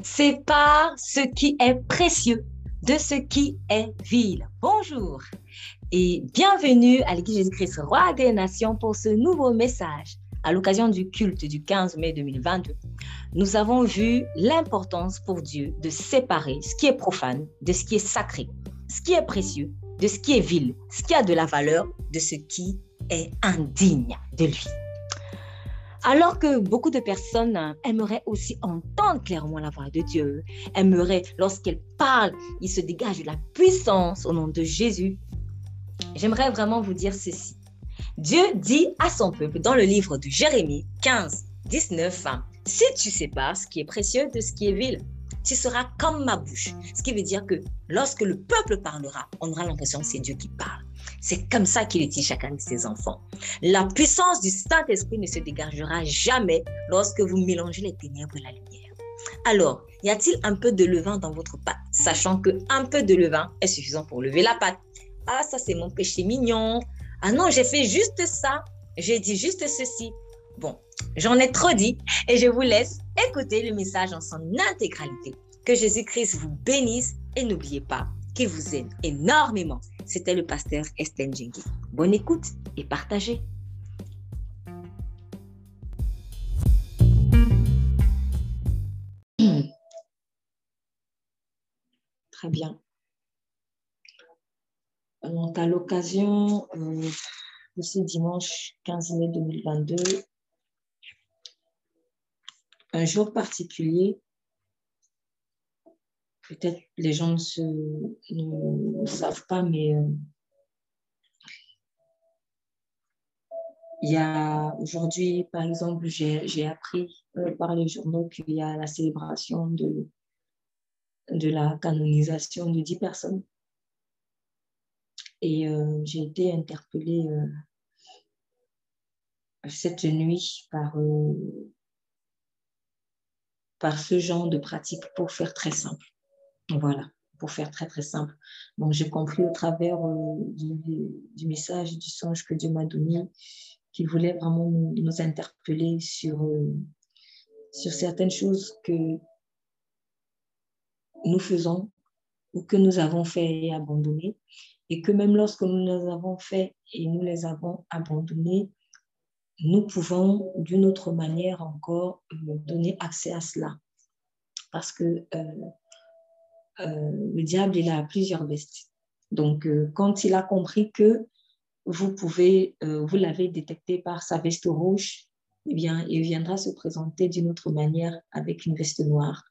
Sépare ce qui est précieux de ce qui est vil. Bonjour et bienvenue à l'Église Jésus-Christ, Roi des Nations, pour ce nouveau message. À l'occasion du culte du 15 mai 2022, nous avons vu l'importance pour Dieu de séparer ce qui est profane de ce qui est sacré, ce qui est précieux de ce qui est vil, ce qui a de la valeur de ce qui est indigne de lui. Alors que beaucoup de personnes aimeraient aussi entendre clairement la voix de Dieu, aimeraient, lorsqu'elles parlent, il se dégage de la puissance au nom de Jésus. J'aimerais vraiment vous dire ceci. Dieu dit à son peuple dans le livre de Jérémie 15, 19, Si tu sais pas ce qui est précieux de ce qui est vil, tu seras comme ma bouche. Ce qui veut dire que lorsque le peuple parlera, on aura l'impression que c'est Dieu qui parle. C'est comme ça qu'il dit chacun de ses enfants. La puissance du Saint-Esprit ne se dégagera jamais lorsque vous mélangez les ténèbres et la lumière. Alors, y a-t-il un peu de levain dans votre pâte, sachant que un peu de levain est suffisant pour lever la pâte? Ah, ça c'est mon péché mignon. Ah non, j'ai fait juste ça. J'ai dit juste ceci. Bon, j'en ai trop dit et je vous laisse écouter le message en son intégralité. Que Jésus-Christ vous bénisse et n'oubliez pas qu'il vous aime énormément. C'était le pasteur Estelle Jengi. Bonne écoute et partagez. Très bien. Donc, à l'occasion euh, de ce dimanche 15 mai 2022, un jour particulier, peut-être les gens ne, savent pas, mais euh, il y a aujourd'hui, par exemple, j'ai appris euh, par les journaux qu'il y a la célébration de, de la canonisation de dix personnes. Et euh, j'ai été interpellée cette nuit par par ce genre de pratique pour faire très simple. Voilà, pour faire très très simple. Donc j'ai compris au travers euh, du, message, du songe que Dieu m'a donné, qu'il voulait vraiment nous, interpeller sur, euh, sur certaines choses que nous faisons ou que nous avons fait et abandonné, et que même lorsque nous les avons fait et nous les avons abandonnés, nous pouvons d'une autre manière encore euh, donner accès à cela. Parce que le diable, il a plusieurs vestes. Donc, quand il a compris que vous pouvez, vous l'avez détecté par sa veste rouge, eh bien, il viendra se présenter d'une autre manière avec une veste noire.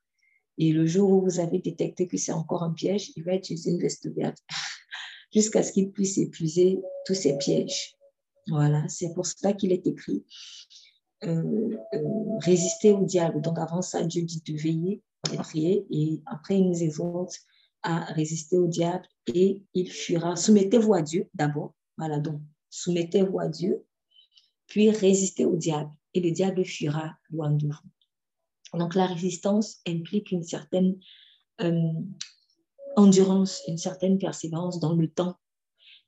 Et le jour où vous avez détecté que c'est encore un piège, il va utiliser une veste verte jusqu'à ce qu'il puisse épuiser tous ses pièges. Voilà, c'est pour cela qu'il est écrit euh, euh, résister au diable. Donc avant ça, Dieu dit de veiller et après il nous exhorte à résister au diable et il fuira. Soumettez-vous à Dieu d'abord. Voilà, donc soumettez-vous à Dieu, puis résistez au diable et le diable fuira loin de vous. Donc la résistance implique une certaine euh, endurance, une certaine persévérance dans le temps.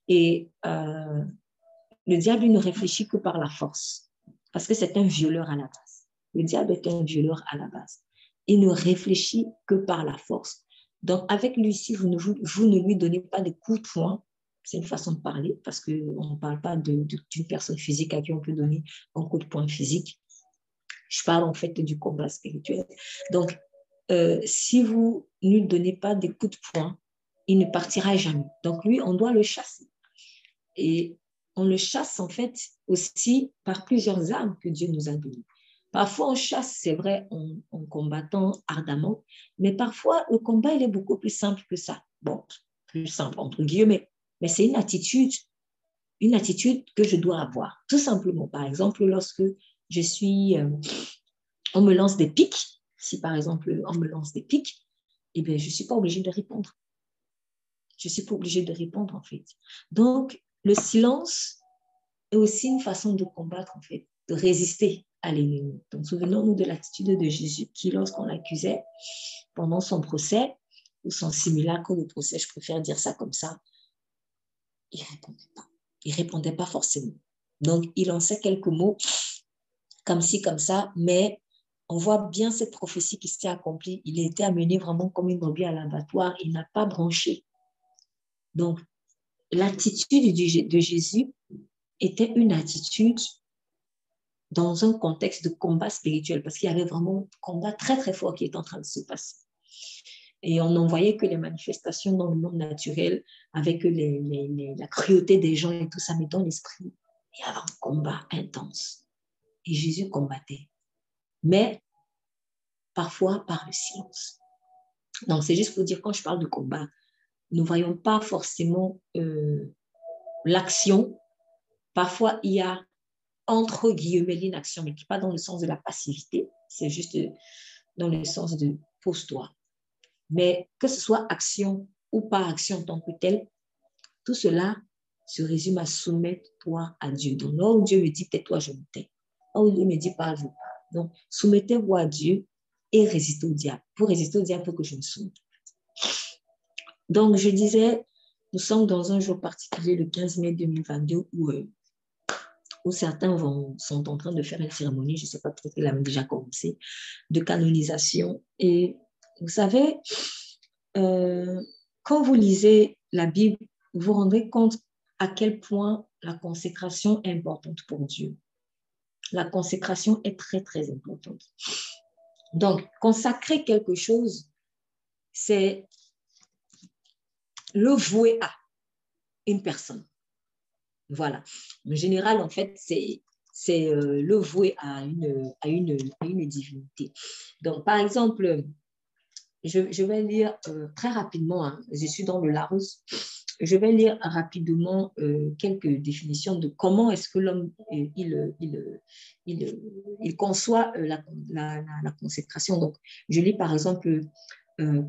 Et le diable ne réfléchit que par la force, parce que c'est un violeur à la base. Le diable est un violeur à la base. Il ne réfléchit que par la force. Donc, avec si vous ne, vous, ne lui donnez pas de coups de poing, c'est une façon de parler, parce qu'on ne parle pas d'une personne physique à qui on peut donner un coup de poing physique. Je parle en fait du combat spirituel. Donc, euh, si vous ne lui donnez pas des coups de poing, il ne partira jamais. Donc, lui, on doit le chasser. Et on le chasse en fait aussi par plusieurs armes que Dieu nous a données. Parfois, on chasse, c'est vrai, en, combattant ardemment, mais parfois, le combat, il est beaucoup plus simple que ça. Bon, plus simple, entre guillemets, mais c'est une attitude, une attitude que je dois avoir. Tout simplement, par exemple, lorsque je suis, euh, on me lance des pics, si par exemple, on me lance des pics, eh bien, je ne suis pas obligée de répondre. Je ne suis pas obligée de répondre, en fait. Donc, le silence est aussi une façon de combattre, en fait, de résister l'ennemi. Donc, souvenons-nous de l'attitude de Jésus qui, lorsqu'on l'accusait pendant son procès, ou son simulacre de procès, je préfère dire ça comme ça, il répondait pas. Il répondait pas forcément. Donc, il lançait quelques mots, comme ci, comme ça, mais on voit bien cette prophétie qui s'est accomplie. Il a été amené vraiment comme une brebis à l'abattoir. Il n'a pas branché. Donc, l'attitude de Jésus était une attitude dans un contexte de combat spirituel, parce qu'il y avait vraiment un combat très, très fort qui est en train de se passer. Et on n'en voyait que les manifestations dans le monde naturel, avec la cruauté des gens et tout ça, mais dans l'esprit, il y avait un combat intense. Et Jésus combattait. Mais parfois par le silence. Donc, c'est juste pour dire, quand je parle de combat, nous ne voyons pas forcément euh, l'action. Parfois, il y a entre guillemets l'inaction, mais qui n'est pas dans le sens de la passivité, c'est juste dans le sens de pose-toi. Mais que ce soit action ou pas action en tant que telle, tout cela se résume à soumettre toi à Dieu. Donc, là Dieu me dit tais-toi, je me tais. Là où Dieu me dit parle-vous pas. Donc, soumettez-vous à Dieu et résistez au diable. Pour résister au diable, il faut que je me soumette. Donc, je disais, nous sommes dans un jour particulier, le 15 mai 2022, où, euh, où certains sont en train de faire une cérémonie, je ne sais pas, peut-être qu'elle a déjà commencé, de canonisation. Et vous savez, euh, quand vous lisez la Bible, vous vous rendrez compte à quel point la consécration est importante pour Dieu. La consécration est très, très importante. Donc, consacrer quelque chose, c'est le vouer à une personne. Voilà. En général, en fait, c'est c'est euh, le vouer à une, à, une, à une divinité. Donc, par exemple, je, vais lire euh, très rapidement, hein, je suis dans le Larousse, je vais lire rapidement euh, quelques définitions de comment est-ce que l'homme il, il, il, il, conçoit la, la, la, consécration. Donc, je lis par exemple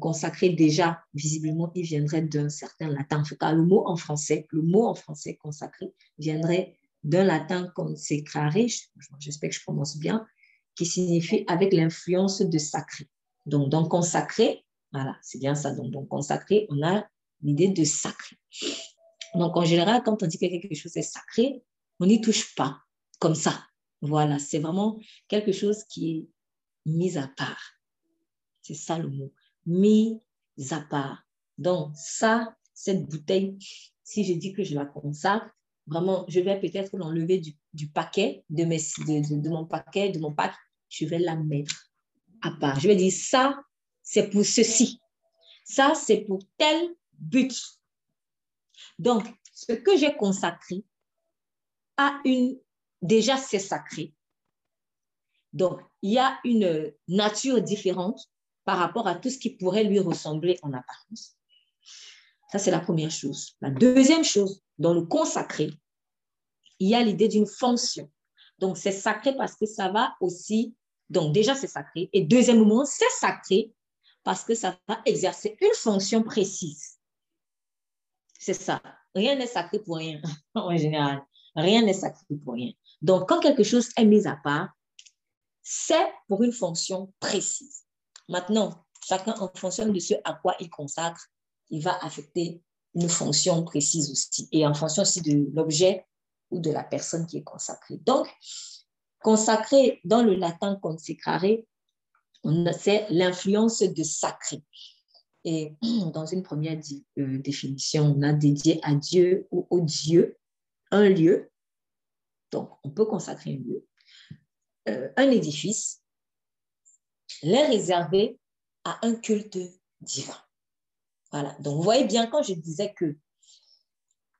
consacré déjà, visiblement, il viendrait d'un certain latin. En tout cas, le mot en français, le mot en français consacré viendrait d'un latin consecrare, j'espère que je prononce bien, qui signifie avec l'influence de sacré. Donc, dans consacré, voilà, c'est bien ça. Donc, dans consacré, on a l'idée de sacré. Donc, en général, quand on dit que quelque chose est sacré, on n'y touche pas comme ça. Voilà, c'est vraiment quelque chose qui est mis à part. C'est ça le mot. Mis à part. Donc, ça, cette bouteille, si je dis que je la consacre, vraiment, je vais peut-être l'enlever du, paquet, de, mes, de, de, mon paquet, de mon pack, je vais la mettre à part. Je vais dire, ça, c'est pour ceci. Ça, c'est pour tel but. Donc, ce que j'ai consacré a une, déjà c'est sacré. Donc, il y a une nature différente par rapport à tout ce qui pourrait lui ressembler en apparence. Ça, c'est la première chose. La deuxième chose, dans le consacré, il y a l'idée d'une fonction. Donc, c'est sacré parce que ça va aussi, donc déjà c'est sacré. Et deuxièmement, c'est sacré parce que ça va exercer une fonction précise. C'est ça. Rien n'est sacré pour rien, en général. Rien n'est sacré pour rien. Donc, quand quelque chose est mis à part, c'est pour une fonction précise. Maintenant, chacun, en fonction de ce à quoi il consacre, il va affecter une fonction précise aussi, et en fonction aussi de l'objet ou de la personne qui est consacrée. Donc, consacré dans le latin consecrare, c'est l'influence de sacré. Et dans une première euh, définition, on a dédié à Dieu ou au Dieu un lieu. Donc, on peut consacrer un lieu, euh, un édifice, les réserver à un culte divin. Voilà. Donc, vous voyez bien quand je disais que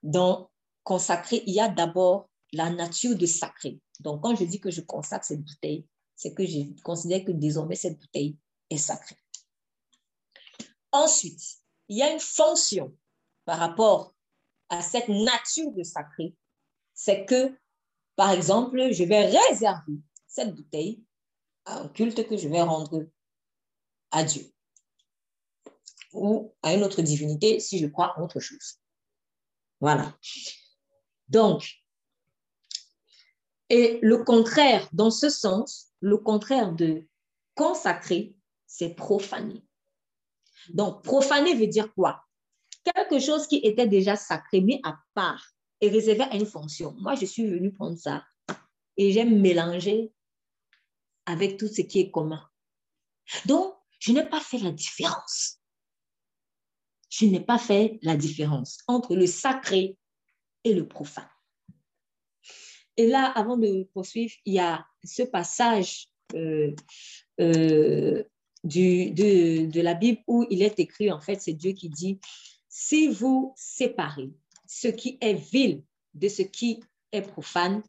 dans consacrer, il y a d'abord la nature de sacré. Donc, quand je dis que je consacre cette bouteille, c'est que je considère que désormais cette bouteille est sacrée. Ensuite, il y a une fonction par rapport à cette nature de sacré. C'est que, par exemple, je vais réserver cette bouteille un culte que je vais rendre à Dieu ou à une autre divinité si je crois autre chose. Voilà. Donc, et le contraire, dans ce sens, le contraire de consacrer, c'est profaner. Donc, profaner veut dire quoi? Quelque chose qui était déjà sacré, mis à part et réservé à une fonction. Moi, je suis venue prendre ça et j'aime mélanger avec tout ce qui est commun. Donc, je n'ai pas fait la différence. Je n'ai pas fait la différence entre le sacré et le profane. Et là, avant de poursuivre, il y a ce passage euh, euh, de la Bible où il est écrit, en fait, c'est Dieu qui dit, si vous séparez ce qui est vil de ce qui est profane,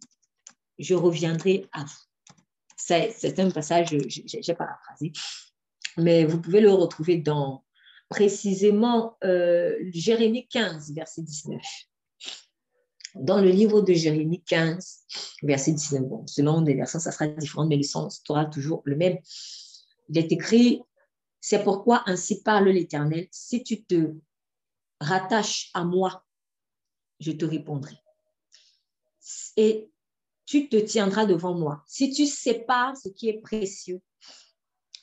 je reviendrai à vous. C'est un passage, j'ai paraphrasé, mais vous pouvez le retrouver dans précisément euh, Jérémie 15, verset 19. Dans le livre de Jérémie 15, verset 19, bon, selon les versions, ça sera différent, mais le sens sera toujours le même. Il est écrit, c'est pourquoi ainsi parle l'Éternel, si tu te rattaches à moi, je te répondrai. Et tu te tiendras devant moi. Si tu sépares ce qui est précieux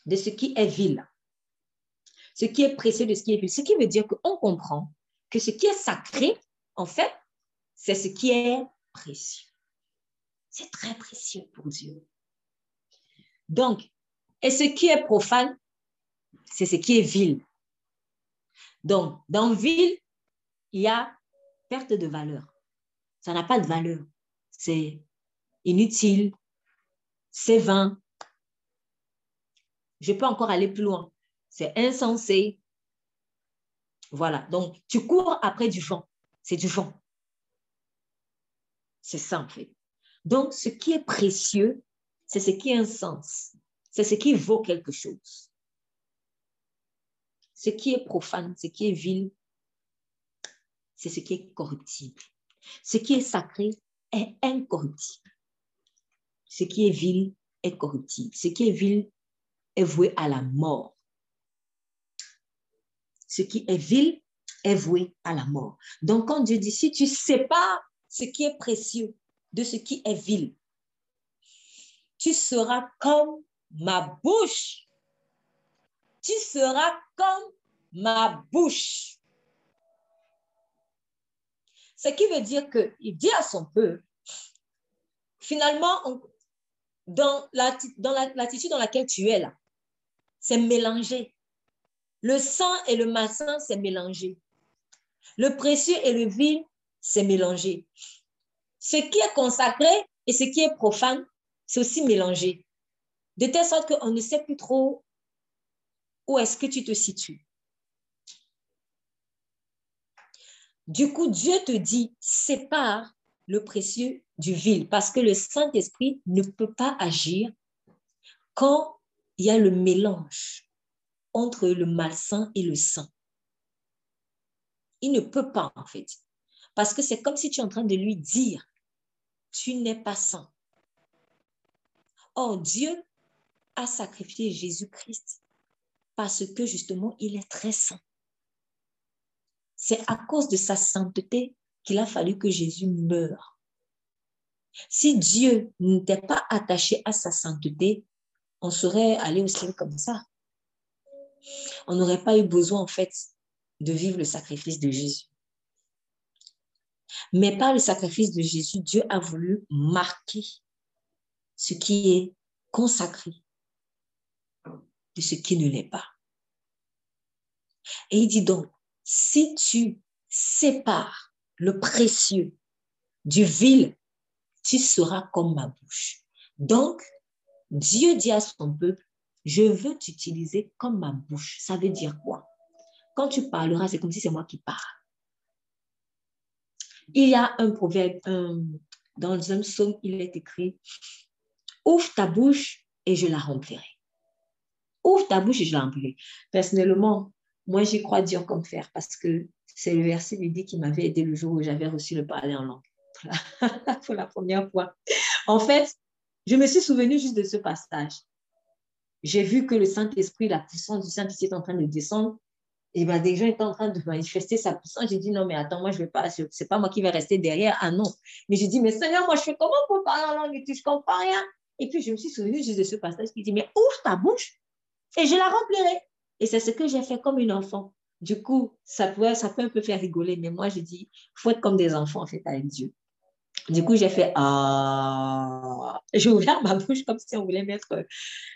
de ce qui est vil, ce qui est précieux de ce qui est vil, ce qui veut dire qu'on comprend que ce qui est sacré, en fait, c'est ce qui est précieux. C'est très précieux pour Dieu. Donc, et ce qui est profane, c'est ce qui est vil. Donc, dans vil, il y a perte de valeur. Ça n'a pas de valeur. C'est inutile. C'est vain. Je peux encore aller plus loin. C'est insensé. Voilà. Donc, tu cours après du vent. C'est du vent. C'est ça, en fait. Donc, ce qui est précieux, c'est ce qui a un sens. C'est ce qui vaut quelque chose. Ce qui est profane, ce qui est vil, c'est ce qui est corruptible. Ce qui est sacré est incorruptible. Ce qui est vil est corruptible. Ce qui est vil est voué à la mort. Ce qui est vil est voué à la mort. Donc, quand Dieu dit, si tu sépares ce qui est précieux de ce qui est vil, tu seras comme ma bouche. Tu seras comme ma bouche. Ce qui veut dire qu'il dit à son peuple, finalement, dans l'attitude dans, dans laquelle tu es là, c'est mélangé. Le sang et le massin, c'est mélangé. Le précieux et le vil, c'est mélangé. Ce qui est consacré et ce qui est profane, c'est aussi mélangé. De telle sorte qu'on ne sait plus trop où est-ce que tu te situes. Du coup, Dieu te dit, sépare le précieux du vil, parce que le Saint-Esprit ne peut pas agir quand il y a le mélange entre le malsain et le saint. Il ne peut pas, en fait. Parce que c'est comme si tu es en train de lui dire, tu n'es pas saint. Or, Dieu a sacrifié Jésus-Christ parce que justement, il est très saint. C'est à cause de sa sainteté qu'il a fallu que Jésus meure. Si Dieu n'était pas attaché à sa sainteté, on serait allé au ciel comme ça. On n'aurait pas eu besoin, en fait, de vivre le sacrifice de Jésus. Mais par le sacrifice de Jésus, Dieu a voulu marquer ce qui est consacré de ce qui ne l'est pas. Et il dit donc, si tu sépares le précieux du vil, tu seras comme ma bouche. Donc, Dieu dit à son peuple, je veux t'utiliser comme ma bouche. Ça veut dire quoi? Quand tu parleras, c'est comme si c'est moi qui parle. Il y a un proverbe, dans un psaume, il est écrit, ouvre ta bouche et je la remplirai. Ouvre ta bouche et je la remplirai. Personnellement, moi, j'y crois dur comme faire parce que c'est le verset biblique qui m'avait aidé le jour où j'avais reçu le parler en langue. Pour la première fois. En fait, je me suis souvenu juste de ce passage. J'ai vu que le Saint-Esprit, la puissance du Saint-Esprit est en train de descendre. Et ben, des gens étaient en train de manifester sa puissance. J'ai dit, non, mais attends, moi, je ne vais pas, c'est pas moi qui vais rester derrière. Ah non. Mais j'ai dit, mais Seigneur, moi, je fais comment pour parler en langue et tout, je comprends rien. Et puis, je me suis souvenu juste de ce passage qui dit, mais ouvre ta bouche et je la remplirai. Et c'est ce que j'ai fait comme une enfant. Du coup, ça peut, ça peut un peu faire rigoler, mais moi, je dis, il faut être comme des enfants, en fait, avec Dieu. Du coup, j'ai fait ah. J'ai ouvert ma bouche comme si on voulait mettre.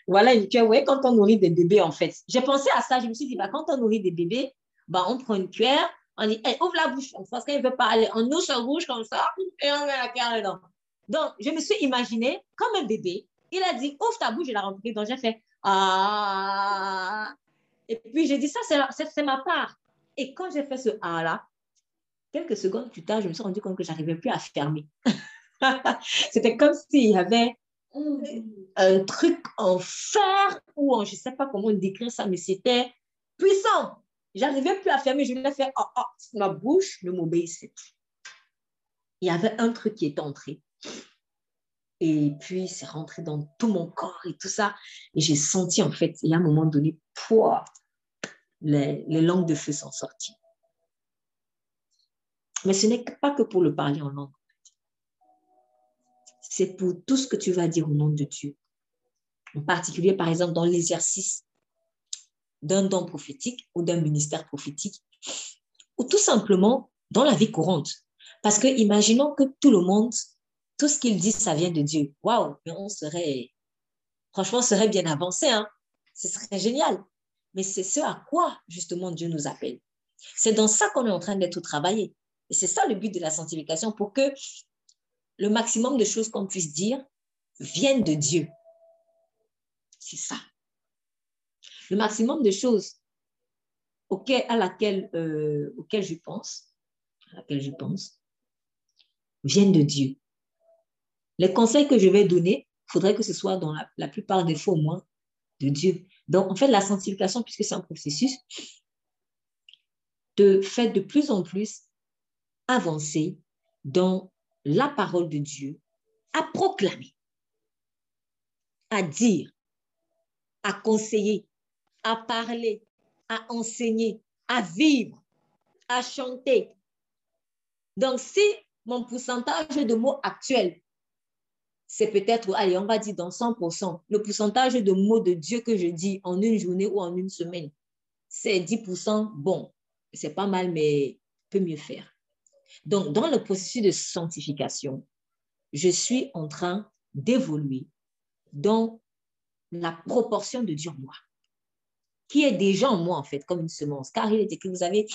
Voilà une cuillère. Ouais, quand on nourrit des bébés, en fait. J'ai pensé à ça. Je me suis dit, bah, quand on nourrit des bébés, bah, on prend une cuillère, on dit, ouvre la bouche. Parce qu'elle ne veut pas aller. On ouvre sa bouche comme ça et on met la cuillère dedans. Donc, je me suis imaginé comme un bébé. Il a dit, ouvre ta bouche, je l'ai rempli. Donc, j'ai fait ah. Et puis, j'ai dit, ça, c'est ma part. Et quand j'ai fait ce ah là, quelques secondes plus tard, je me suis rendu compte que j'arrivais plus à fermer. C'était comme s'il y avait un truc en fer ou en, je ne sais pas comment décrire ça, mais c'était puissant. J'arrivais plus à fermer. Je me fait, oh, oh, ma bouche ne m'obéissait plus. Il y avait un truc qui est entré. Et puis, c'est rentré dans tout mon corps et tout ça. Et j'ai senti, en fait, il y a un moment donné, pouah, les, les langues de feu sont sorties. Mais ce n'est pas que pour le parler en langue. C'est pour tout ce que tu vas dire au nom de Dieu. En particulier, par exemple, dans l'exercice d'un don prophétique ou d'un ministère prophétique, ou tout simplement dans la vie courante. Parce que imaginons que tout le monde, tout ce qu'il dit, ça vient de Dieu. Waouh, mais on serait, franchement, on serait bien avancé. Hein? Ce serait génial. Mais c'est ce à quoi, justement, Dieu nous appelle. C'est dans ça qu'on est en train d'être travaillé. Et c'est ça le but de la sanctification, pour que le maximum de choses qu'on puisse dire viennent de Dieu. C'est ça. Le maximum de choses auxquelles, euh, je pense, à laquelle je pense, viennent de Dieu. Les conseils que je vais donner, il faudrait que ce soit dans la, plupart des fois au moins de Dieu. Donc, en fait, la sanctification, puisque c'est un processus, te fait de plus en plus avancer dans la parole de Dieu, à proclamer, à dire, à conseiller, à parler, à enseigner, à vivre, à chanter. Donc, si mon pourcentage de mots actuels, c'est peut-être, allez, on va dire dans 100%, le pourcentage de mots de Dieu que je dis en une journée ou en une semaine, c'est 10%, bon, c'est pas mal, mais peut mieux faire. Donc, dans le processus de sanctification, je suis en train d'évoluer dans la proportion de Dieu en moi, qui est déjà en moi, en fait, comme une semence. Car il est que vous avez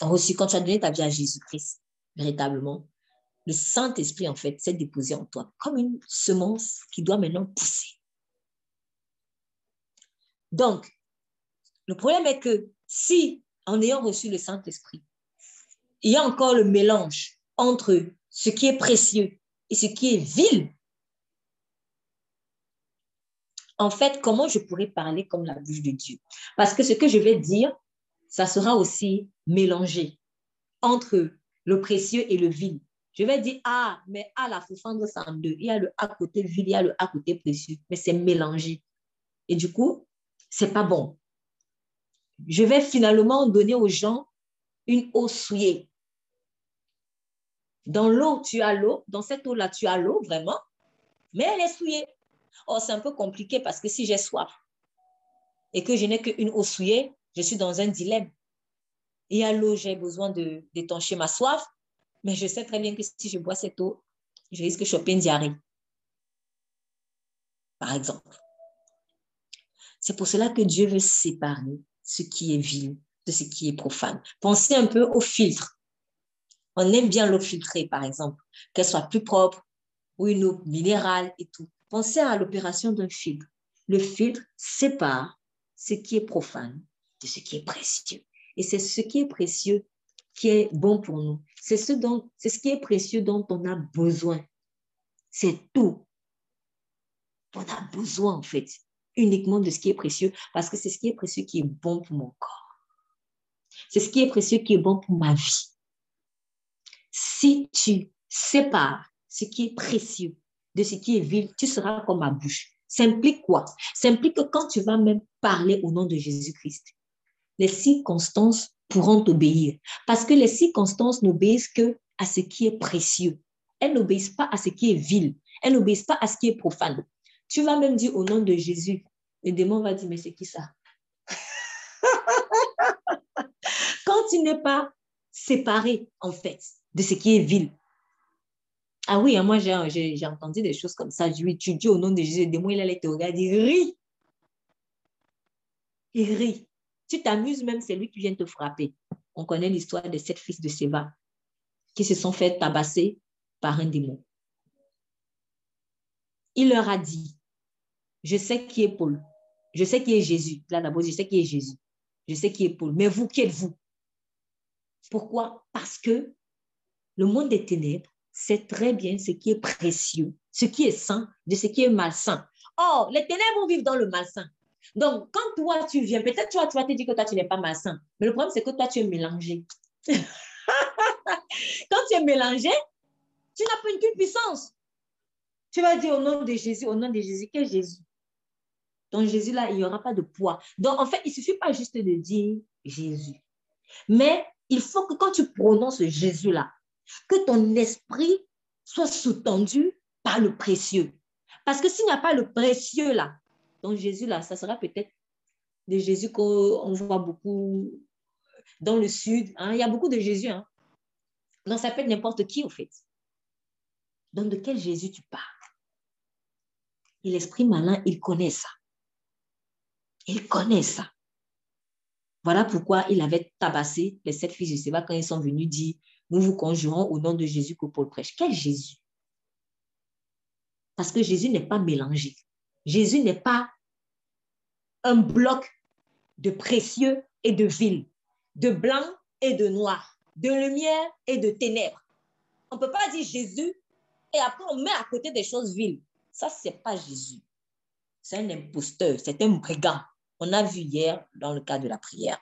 reçu, quand tu as donné ta vie à Jésus-Christ, véritablement, le Saint-Esprit, en fait, s'est déposé en toi comme une semence qui doit maintenant pousser. Donc, le problème est que si, en ayant reçu le Saint-Esprit, il y a encore le mélange entre ce qui est précieux et ce qui est vil. En fait, comment je pourrais parler comme la bouche de Dieu? Parce que ce que je vais dire, ça sera aussi mélangé entre le précieux et le vil. Je vais dire, ah, mais à la de 102, il y a le à côté vil, il y a le à côté précieux, mais c'est mélangé. Et du coup, c'est pas bon. Je vais finalement donner aux gens une eau souillée. Dans l'eau, tu as l'eau. Dans cette eau-là, tu as l'eau, vraiment. Mais elle est souillée. Oh, c'est un peu compliqué parce que si j'ai soif et que je n'ai qu'une eau souillée, je suis dans un dilemme. Et à l'eau, j'ai besoin de d'étancher ma soif, mais je sais très bien que si je bois cette eau, je risque de choper une diarrhée. Par exemple. C'est pour cela que Dieu veut séparer ce qui est vil de ce qui est profane. Pensez un peu au filtre. On aime bien l'eau filtrée, par exemple, qu'elle soit plus propre ou une eau minérale et tout. Pensez à l'opération d'un filtre. Le filtre sépare ce qui est profane de ce qui est précieux. Et c'est ce qui est précieux qui est bon pour nous. C'est ce, dont, c'est ce qui est précieux dont on a besoin. C'est tout. On a besoin, en fait, uniquement de ce qui est précieux, parce que c'est ce qui est précieux qui est bon pour mon corps. C'est ce qui est précieux qui est bon pour ma vie. Si tu sépares ce qui est précieux de ce qui est vil, tu seras comme ma bouche. Ça implique quoi? Ça implique que quand tu vas même parler au nom de Jésus-Christ, les circonstances pourront t'obéir. Parce que les circonstances n'obéissent que à ce qui est précieux. Elles n'obéissent pas à ce qui est vil. Elles n'obéissent pas à ce qui est profane. Tu vas même dire au nom de Jésus. Le démon va dire, mais c'est qui ça? Quand tu n'es pas séparé, en fait, de ce qui est vil, Ah oui, hein, moi j'ai entendu des choses comme ça. Je tu dis au nom de Jésus, des mots, il allait te regarder, il rit. Il rit. Tu t'amuses même, c'est lui qui vient te frapper. On connaît l'histoire de sept fils de Séva qui se sont fait tabasser par un démon. Il leur a dit, je sais qui est Paul, je sais qui est Jésus. Là d'abord, je sais qui est Jésus. Je sais qui est Paul. Mais vous, qui êtes-vous? Pourquoi? Parce que le monde des ténèbres sait très bien ce qui est précieux, ce qui est saint, de ce qui est malsain. Or, les ténèbres vivent dans le malsain. Donc, quand toi, tu viens, peut-être vas, tu vas te dire que toi, tu n'es pas malsain. Mais le problème, c'est que toi, tu es mélangé. quand tu es mélangé, tu n'as pas une puissance. Tu vas dire au nom de Jésus, au nom de Jésus, quel Jésus Donc Jésus, là, il n'y aura pas de poids. Donc, en fait, il ne suffit pas juste de dire Jésus. Mais il faut que quand tu prononces Jésus-là, que ton esprit soit sous-tendu par le précieux. Parce que s'il n'y a pas le précieux là, donc Jésus là, ça sera peut-être de Jésus qu'on voit beaucoup dans le sud. Hein. Il y a beaucoup de Jésus. Hein. Donc ça peut être n'importe qui au fait. Donc de quel Jésus tu parles? Et l'esprit malin, il connaît ça. Il connaît ça. Voilà pourquoi il avait tabassé les sept fils de Séba quand ils sont venus dire nous vous conjurons au nom de Jésus que Paul prêche. Quel Jésus? Parce que Jésus n'est pas mélangé. Jésus n'est pas un bloc de précieux et de vil, de blanc et de noir, de lumière et de ténèbres. On ne peut pas dire Jésus et après on met à côté des choses viles. Ça, ce n'est pas Jésus. C'est un imposteur, c'est un brigand. On a vu hier dans le cas de la prière.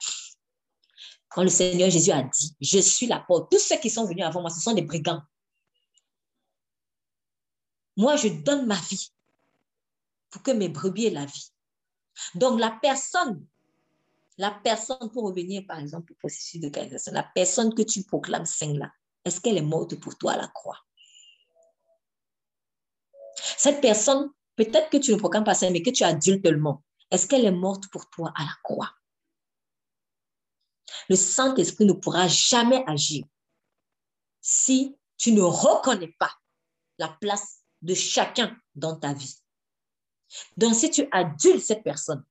Quand le Seigneur Jésus a dit, je suis la porte, tous ceux qui sont venus avant moi, ce sont des brigands. Moi, je donne ma vie pour que mes brebis aient la vie. Donc, la personne, la personne, pour revenir par exemple au processus de canalisation, la personne que tu proclames sainte là, est-ce qu'elle est morte pour toi à la croix? Cette personne, peut-être que tu ne proclames pas sainte, mais que tu adultellement, est-ce qu'elle est morte pour toi à la croix? Le Saint-Esprit ne pourra jamais agir si tu ne reconnais pas la place de chacun dans ta vie. Donc, si tu adules cette personne,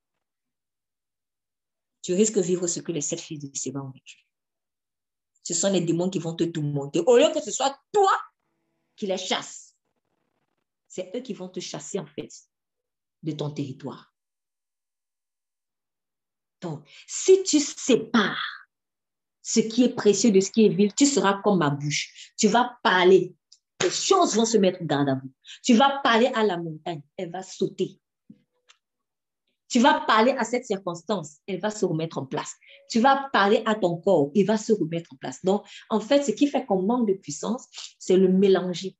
tu risques de vivre ce que les sept fils de Séba ont vécu. Ce sont les démons qui vont te tourmenter. Au lieu que ce soit toi qui les chasses, c'est eux qui vont te chasser en fait de ton territoire. Donc, si tu sépares ce qui est précieux de ce qui est vil, tu seras comme ma bouche. Tu vas parler. Les choses vont se mettre garde à vous. Tu vas parler à la montagne, elle va sauter. Tu vas parler à cette circonstance, elle va se remettre en place. Tu vas parler à ton corps, il va se remettre en place. Donc, en fait, ce qui fait qu'on manque de puissance, c'est le mélanger.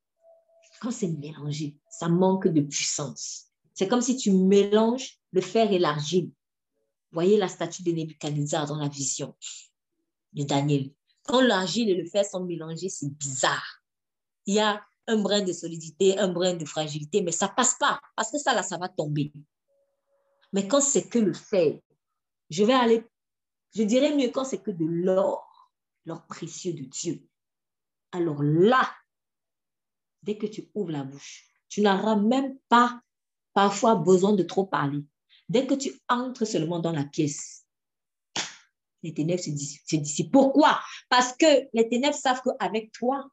Quand c'est mélangé, ça manque de puissance. C'est comme si tu mélanges le fer et l'argile. Voyez la statue de Nebuchadnezzar dans la vision de Daniel. Quand l'argile et le fer sont mélangés, c'est bizarre. Il y a un brin de solidité, un brin de fragilité, mais ça passe pas parce que ça, là, ça va tomber. Mais quand c'est que le fer, je vais aller, je dirais mieux quand c'est que de l'or, l'or précieux de Dieu. Alors là, dès que tu ouvres la bouche, tu n'auras même pas parfois besoin de trop parler. Dès que tu entres seulement dans la pièce, les ténèbres se dissipent. Pourquoi? Parce que les ténèbres savent qu'avec toi,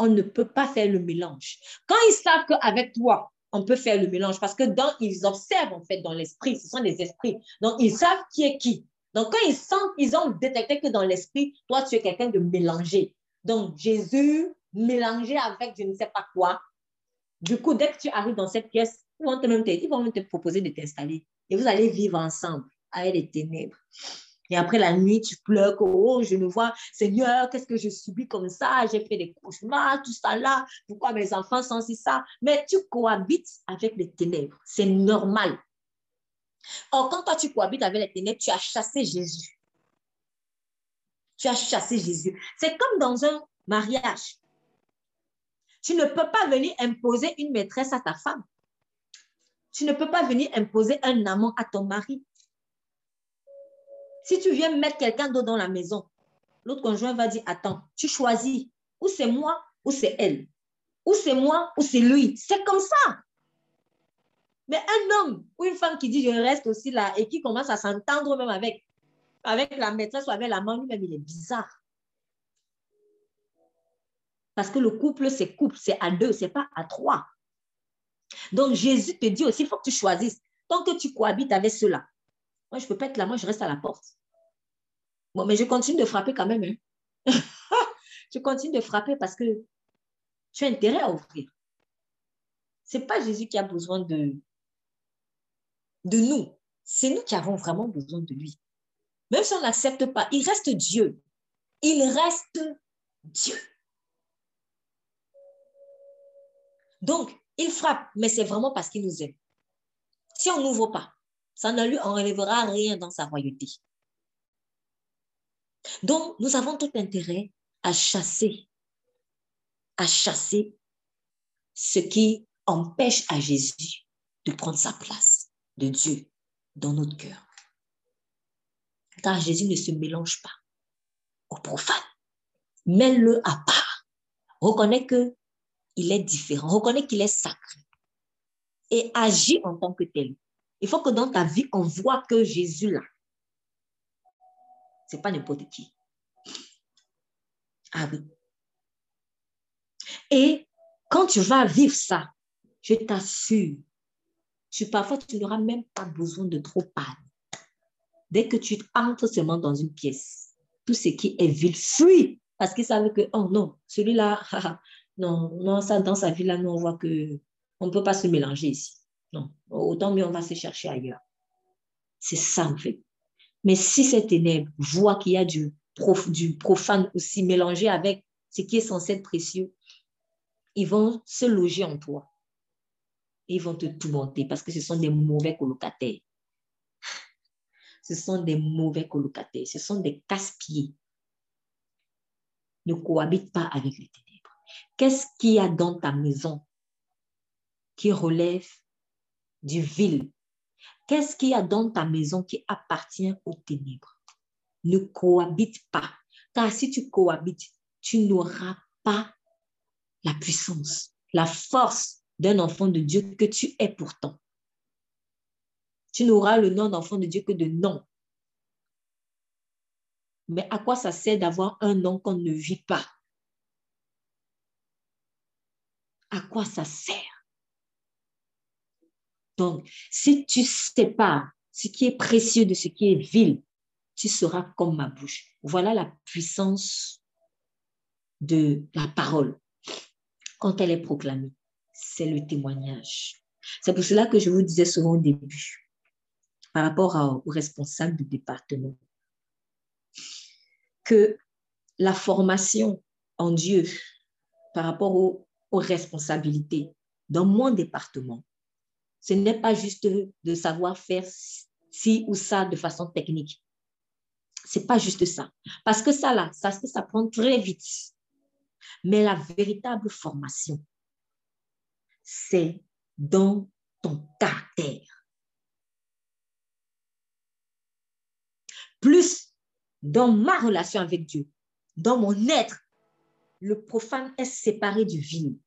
on ne peut pas faire le mélange. Quand ils savent qu'avec toi, on peut faire le mélange, parce que ils observent en fait dans l'esprit, ce sont des esprits. Donc, ils savent qui est qui. Donc, quand ils sentent, ils ont détecté que dans l'esprit, toi, tu es quelqu'un de mélangé. Donc, Jésus mélangé avec je ne sais pas quoi. Du coup, dès que tu arrives dans cette pièce, ils vont, te même ils vont te proposer de t'installer. Et vous allez vivre ensemble avec les ténèbres. Et après la nuit, tu pleures, oh, je ne vois, Seigneur, qu'est-ce que je subis comme ça? J'ai fait des cauchemars, tout ça là. Pourquoi mes enfants sont si ça? Mais tu cohabites avec les ténèbres. C'est normal. Or, quand toi, tu cohabites avec les ténèbres, tu as chassé Jésus. Tu as chassé Jésus. C'est comme dans un mariage. Tu ne peux pas venir imposer une maîtresse à ta femme. Tu ne peux pas venir imposer un amant à ton mari. Si tu viens mettre quelqu'un d'autre dans la maison, l'autre conjoint va dire, attends, tu choisis, ou c'est moi, ou c'est elle. ou c'est moi, ou c'est lui. C'est comme ça. Mais un homme ou une femme qui dit je reste aussi là et qui commence à s'entendre même avec, la maîtresse ou avec la maman, lui-même, il est bizarre. Parce que le couple, c'est couple, c'est à deux, c'est pas à trois. Donc Jésus te dit aussi, il faut que tu choisisses. Tant que tu cohabites avec ceux-là, moi, je ne peux pas être là, moi, je reste à la porte. Bon, mais je continue de frapper quand même. Hein. je continue de frapper parce que tu as intérêt à ouvrir. Ce n'est pas Jésus qui a besoin de, de nous. C'est nous qui avons vraiment besoin de lui. Même si on n'accepte pas, il reste Dieu. Il reste Dieu. Donc, il frappe, mais c'est vraiment parce qu'il nous aime. Si on n'ouvre pas, ça ne lui enlèvera rien dans sa royauté. Donc, nous avons tout intérêt à chasser, à chasser ce qui empêche à Jésus de prendre sa place de Dieu dans notre cœur. Car Jésus ne se mélange pas au profane. Mets-le à part. Reconnais qu'il est différent. Reconnais qu'il est sacré. Et agis en tant que tel. Il faut que dans ta vie, on voit que Jésus là, c'est pas n'importe qui. Ah oui. Et quand tu vas vivre ça, je t'assure, tu, parfois tu n'auras même pas besoin de trop parler. Dès que tu entres seulement dans une pièce, tout ce qui est vil fuit parce qu'ils savent que, oh non, celui-là, non, non, ça, dans sa vie là, nous, on voit que on ne peut pas se mélanger ici. Non, autant mieux on va se chercher ailleurs. C'est ça en fait. Mais si ces ténèbres voient qu'il y a du, du profane aussi mélangé avec ce qui est censé être précieux, ils vont se loger en toi. Ils vont te tourmenter parce que ce sont des mauvais colocataires. Ce sont des mauvais colocataires. Ce sont des casse-pieds. Ne cohabite pas avec les ténèbres. Qu'est-ce qu'il y a dans ta maison qui relève du vil. Qu'est-ce qu'il y a dans ta maison qui appartient aux ténèbres? Ne cohabite pas. Car si tu cohabites, tu n'auras pas la puissance, la force d'un enfant de Dieu que tu es pourtant. Tu n'auras le nom d'enfant de Dieu que de nom. Mais à quoi ça sert d'avoir un nom qu'on ne vit pas? À quoi ça sert? Donc, si tu sépares ce qui est précieux de ce qui est vil, tu seras comme ma bouche. Voilà la puissance de la parole quand elle est proclamée. C'est le témoignage. C'est pour cela que je vous disais souvent au début, par rapport aux responsables du département, que la formation en Dieu par rapport aux responsabilités dans mon département ce n'est pas juste de savoir faire ci ou ça de façon technique. C'est pas juste ça. Parce que ça, là, ça, ça prend très vite. Mais la véritable formation, c'est dans ton caractère. Plus dans ma relation avec Dieu, dans mon être, le profane est séparé du vil.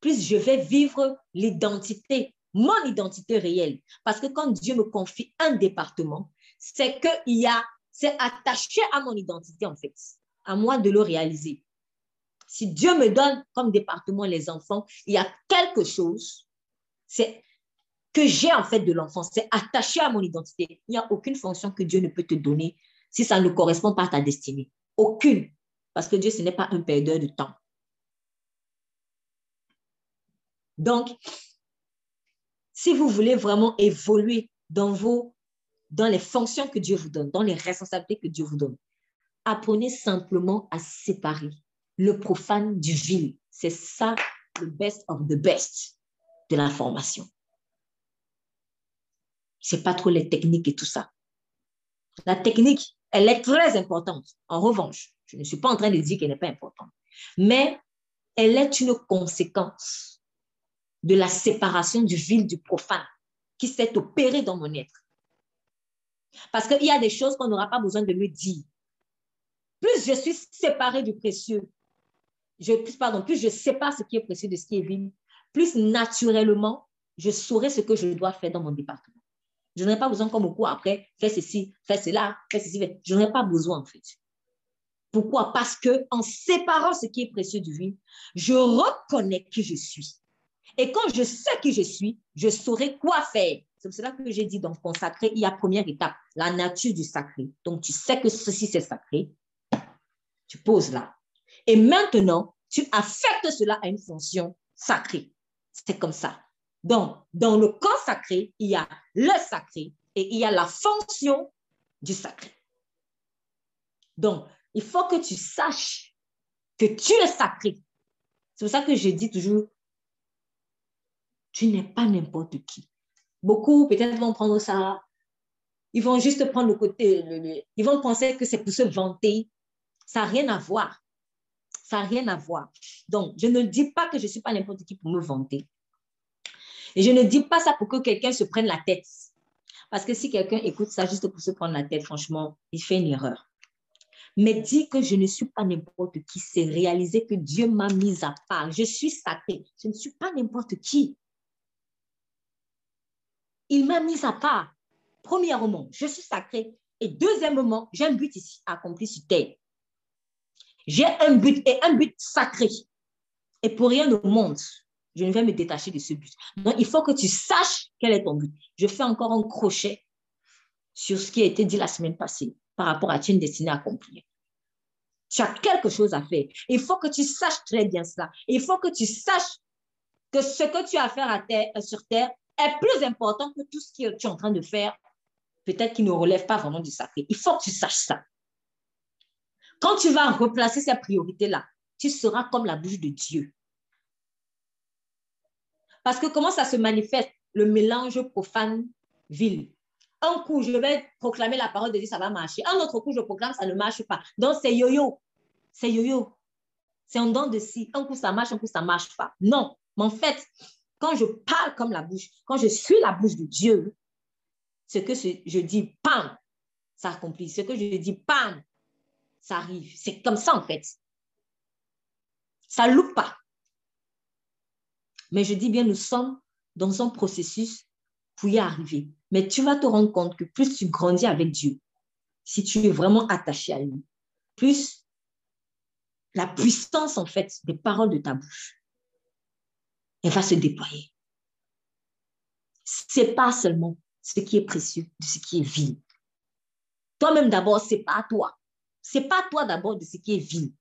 Plus je vais vivre l'identité mon identité réelle. Parce que quand Dieu me confie un département, c'est qu'il y a, c'est attaché à mon identité en fait, à moi de le réaliser. Si Dieu me donne comme département les enfants, il y a quelque chose, c'est que j'ai en fait de l'enfant, c'est attaché à mon identité. Il n'y a aucune fonction que Dieu ne peut te donner si ça ne correspond pas à ta destinée. Aucune. Parce que Dieu, ce n'est pas un perdeur de temps. Donc, si vous voulez vraiment évoluer dans, vos, dans les fonctions que Dieu vous donne, dans les responsabilités que Dieu vous donne, apprenez simplement à séparer le profane du vil. C'est ça le best of the best de la formation. C'est pas trop les techniques et tout ça. La technique, elle est très importante. En revanche, je ne suis pas en train de dire qu'elle n'est pas importante, mais elle est une conséquence de la séparation du vil du profane qui s'est opéré dans mon être. Parce qu'il y a des choses qu'on n'aura pas besoin de me dire. Plus je suis séparée du précieux, je, plus, pardon, plus je pas ce qui est précieux de ce qui est vil, plus naturellement, je saurai ce que je dois faire dans mon département. Je n'aurai pas besoin comme beaucoup après, fais ceci, fais cela, fais ceci. Je n'aurai pas besoin en fait. Pourquoi? Parce que en séparant ce qui est précieux du vil, je reconnais qui je suis. Et quand je sais qui je suis, je saurai quoi faire. C'est pour cela que j'ai dit, donc, consacrer, il y a première étape, la nature du sacré. Donc, tu sais que ceci, c'est sacré. Tu poses là. Et maintenant, tu affectes cela à une fonction sacrée. C'est comme ça. Donc, dans le corps sacré, il y a le sacré et il y a la fonction du sacré. Donc, il faut que tu saches que tu es sacré. C'est pour ça que je dis toujours, tu n'es pas n'importe qui. Beaucoup peut-être vont prendre ça, ils vont juste prendre le côté, ils vont penser que c'est pour se vanter. Ça n'a rien à voir. Ça n'a rien à voir. Donc, je ne dis pas que je ne suis pas n'importe qui pour me vanter. Et je ne dis pas ça pour que quelqu'un se prenne la tête. Parce que si quelqu'un écoute ça juste pour se prendre la tête, franchement, il fait une erreur. Mais dis que je ne suis pas n'importe qui, c'est réaliser que Dieu m'a mis à part. Je suis sacré. Je ne suis pas n'importe qui. Il m'a mis à part. Premièrement, je suis sacré. Et deuxièmement, j'ai un but ici accompli sur terre. J'ai un but et un but sacré. Et pour rien au monde, je ne vais me détacher de ce but. Donc, il faut que tu saches quel est ton but. Je fais encore un crochet sur ce qui a été dit la semaine passée par rapport à une destinée à accomplir. Tu as quelque chose à faire. Il faut que tu saches très bien cela. Il faut que tu saches que ce que tu as à faire euh, sur terre est plus important que tout ce que tu es en train de faire, peut-être qui ne relève pas vraiment du sacré. Il faut que tu saches ça. Quand tu vas replacer ces priorités-là, tu seras comme la bouche de Dieu. Parce que comment ça se manifeste, le mélange profane-ville Un coup, je vais proclamer la parole de Dieu, ça va marcher. Un autre coup, je proclame, ça ne marche pas. Donc, c'est yo-yo. C'est yo-yo. C'est en dents de scie. Un coup, ça marche, un coup, ça ne marche pas. Non. Mais en fait, quand je parle comme la bouche, quand je suis la bouche de Dieu, ce que je dis, pam, ça accomplit. Ce que je dis, pam, ça arrive. C'est comme ça, en fait. Ça ne loupe pas. Mais je dis bien, nous sommes dans un processus pour y arriver. Mais tu vas te rendre compte que plus tu grandis avec Dieu, si tu es vraiment attaché à lui, plus la puissance, en fait, des paroles de ta bouche, elle va se déployer. Pas seulement ce qui est précieux, de ce qui est vil. Toi-même d'abord, pas toi. Pas toi d'abord de ce qui est vil.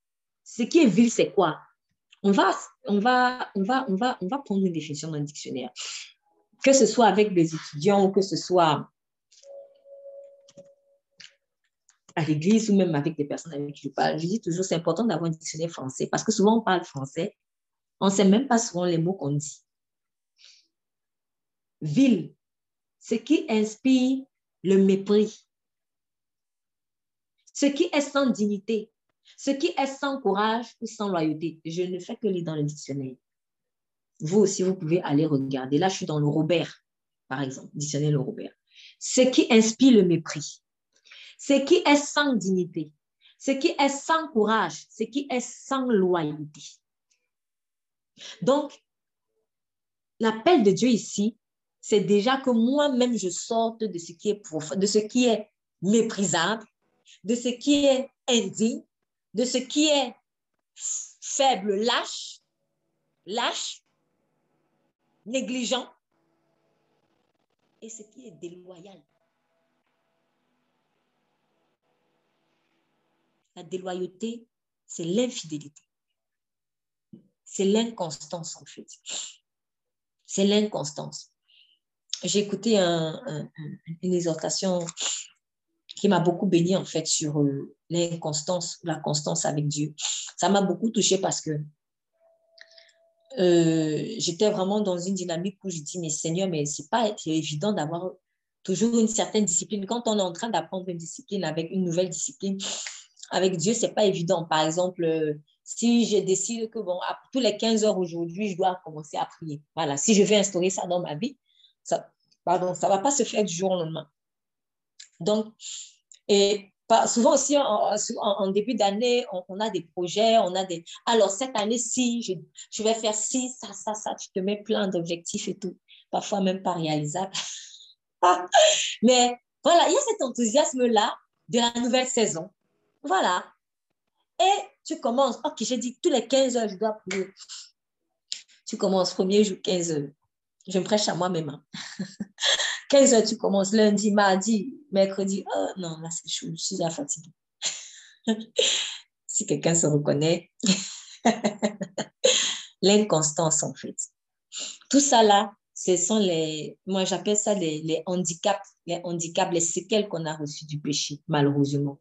Ce qui est vil, c'est quoi? on va, on va, on va, on va, on va prendre une définition dans le dictionnaire. Que ce soit avec des étudiants que ce soit à l'église ou même avec des personnes avec qui je parle, je dis toujours c'est important d'avoir un dictionnaire français parce que souvent on parle français, on ne sait même pas souvent les mots qu'on dit. Ville, ce qui inspire le mépris, ce qui est sans dignité, ce qui est sans courage ou sans loyauté, je ne fais que lire dans le dictionnaire. Vous aussi, vous pouvez aller regarder. Là, je suis dans le Robert, par exemple, dictionnaire le Robert. Ce qui inspire le mépris, ce qui est sans dignité, ce qui est sans courage, ce qui est sans loyauté. Donc, l'appel de Dieu ici, c'est déjà que moi-même, je sorte de ce qui est méprisable, de ce qui est indigne, de ce qui est faible, lâche, lâche, négligent, et ce qui est déloyal. La déloyauté, c'est l'infidélité. C'est l'inconstance, en fait. C'est l'inconstance. J'ai écouté une exhortation qui m'a beaucoup béni en fait sur euh, l'inconstance, la constance avec Dieu. Ça m'a beaucoup touché parce que euh, j'étais vraiment dans une dynamique où je dis, mais Seigneur, mais c'est pas évident d'avoir toujours une certaine discipline. Quand on est en train d'apprendre une discipline avec une nouvelle discipline, avec Dieu, c'est pas évident. Par exemple, euh, si je décide que, bon, à tous les 15 heures aujourd'hui, je dois commencer à prier. Voilà, si je veux instaurer ça dans ma vie, ça, pardon, ça va pas se faire du jour au lendemain. Donc, et souvent aussi, en, début d'année, on, a des projets, on a des... Alors, cette année-ci, je, je, vais faire ci, ça, ça, ça. Tu te mets plein d'objectifs et tout. Parfois même pas réalisables. Mais voilà, il y a cet enthousiasme-là de la nouvelle saison. Voilà. Et tu commences. Ok, j'ai dit tous les 15 heures, je dois prier. Tu commences premier jour, 15 heures. Je me prêche à moi-même. 15 hein. heures, tu commences lundi, mardi, mercredi. Oh non, là, c'est chaud, je suis déjà fatiguée. si quelqu'un se reconnaît. L'inconstance, en fait. Tout ça là, ce sont les, moi j'appelle ça les, handicaps, les handicaps, les séquelles qu'on a reçues du péché, malheureusement.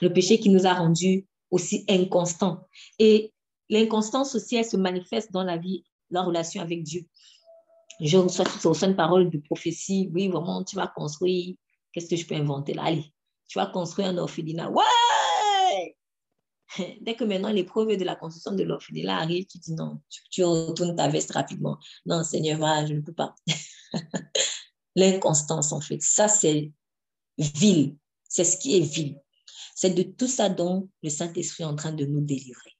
Le péché qui nous a rendus aussi inconstants. Et l'inconstance aussi, elle se manifeste dans la vie, la relation avec Dieu. Je reçois, une parole de prophétie, oui, vraiment, tu vas construire, qu'est-ce que je peux inventer là? Allez, tu vas construire un orphelinat. Ouais! Dès que maintenant l'épreuve de la construction de l'orphelinat arrive, tu dis non, tu, retournes ta veste rapidement. Non, Seigneur, je ne peux pas. L'inconstance, en fait, ça c'est vil. C'est ce qui est vil. C'est de tout ça dont le Saint-Esprit est en train de nous délivrer.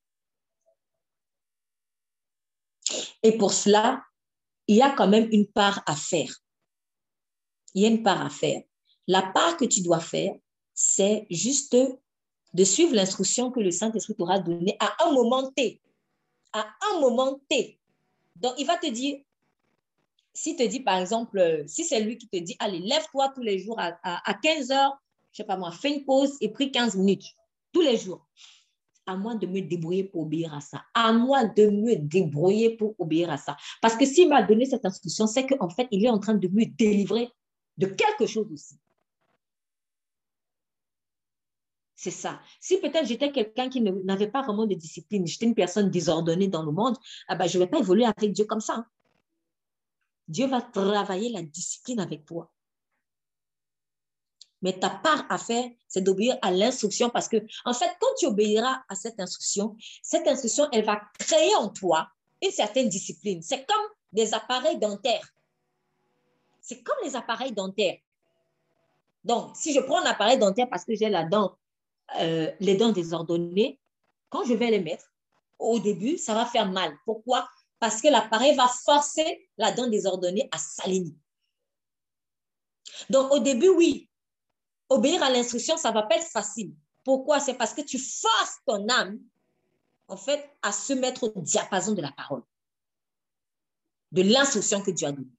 Et pour cela, il y a quand même une part à faire. Il y a une part à faire. La part que tu dois faire, c'est juste de suivre l'instruction que le Saint-Esprit t'aura donnée à un moment T. À un moment T. Donc, il va te dire, s'il te dit, par exemple, si c'est lui qui te dit, allez, lève-toi tous les jours à, à, 15 heures, je sais pas moi, fais une pause et prie 15 minutes, tous les jours. À moi de me débrouiller pour obéir à ça. À moi de me débrouiller pour obéir à ça. Parce que s'il m'a donné cette instruction, c'est qu'en fait, il est en train de me délivrer de quelque chose aussi. C'est ça. Si peut-être j'étais quelqu'un qui n'avait pas vraiment de discipline, j'étais une personne désordonnée dans le monde, ah ben, je ne vais pas évoluer avec Dieu comme ça. Hein. Dieu va travailler la discipline avec toi. Mais ta part à faire, c'est d'obéir à l'instruction parce que, en fait, quand tu obéiras à cette instruction, cette instruction, elle va créer en toi une certaine discipline. C'est comme des appareils dentaires. C'est comme les appareils dentaires. Donc, si je prends un appareil dentaire parce que j'ai la dent euh, les dents désordonnées, quand je vais les mettre, au début, ça va faire mal. Pourquoi? Parce que l'appareil va forcer la dent désordonnée à s'aligner. Donc, au début, oui, obéir à l'instruction, ça va pas être facile. Pourquoi? C'est parce que tu forces ton âme, en fait, à se mettre au diapason de la parole, de l'instruction que Dieu a donnée.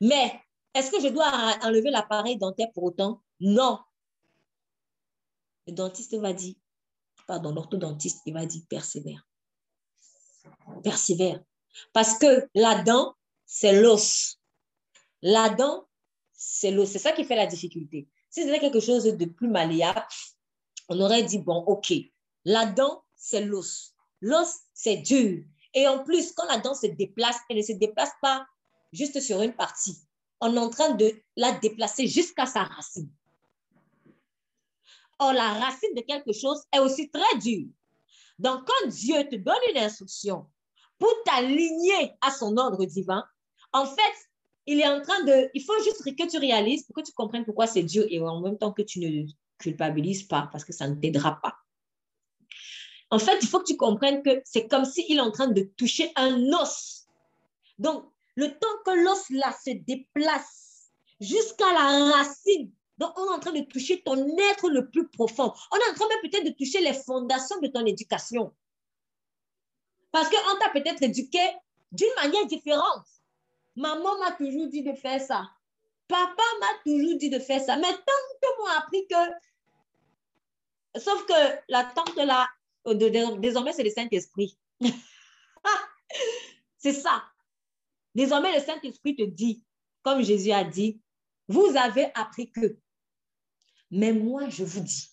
Mais, est-ce que je dois enlever l'appareil dentaire pour autant? Non, le dentiste va dire, pardon, l'orthodontiste, il va dire persévère. Persévère. Parce que la dent, c'est l'os. La dent, c'est ça qui fait la difficulté. Si c'était quelque chose de plus malléable, on aurait dit, bon, OK, la dent, c'est l'os. L'os, c'est dur. Et en plus, quand la dent se déplace, elle ne se déplace pas juste sur une partie. On est en train de la déplacer jusqu'à sa racine. Or, la racine de quelque chose est aussi très dure. Donc, quand Dieu te donne une instruction pour t'aligner à son ordre divin, en fait, il est en train de... Il faut juste que tu réalises, pour que tu comprennes pourquoi c'est Dieu et en même temps que tu ne culpabilises pas parce que ça ne t'aidera pas. En fait, il faut que tu comprennes que c'est comme s'il est en train de toucher un os. Donc, le temps que l'os là se déplace jusqu'à la racine donc, on est en train de toucher ton être le plus profond. On est en train même peut-être de toucher les fondations de ton éducation. Parce qu'on t'a peut-être éduqué d'une manière différente. Maman m'a toujours dit de faire ça. Papa m'a toujours dit de faire ça. Mais tante m'a appris que... Sauf que la tante là, euh, désormais, c'est le Saint-Esprit. c'est ça. Désormais, le Saint-Esprit te dit, comme Jésus a dit, vous avez appris que. Mais moi, je vous dis,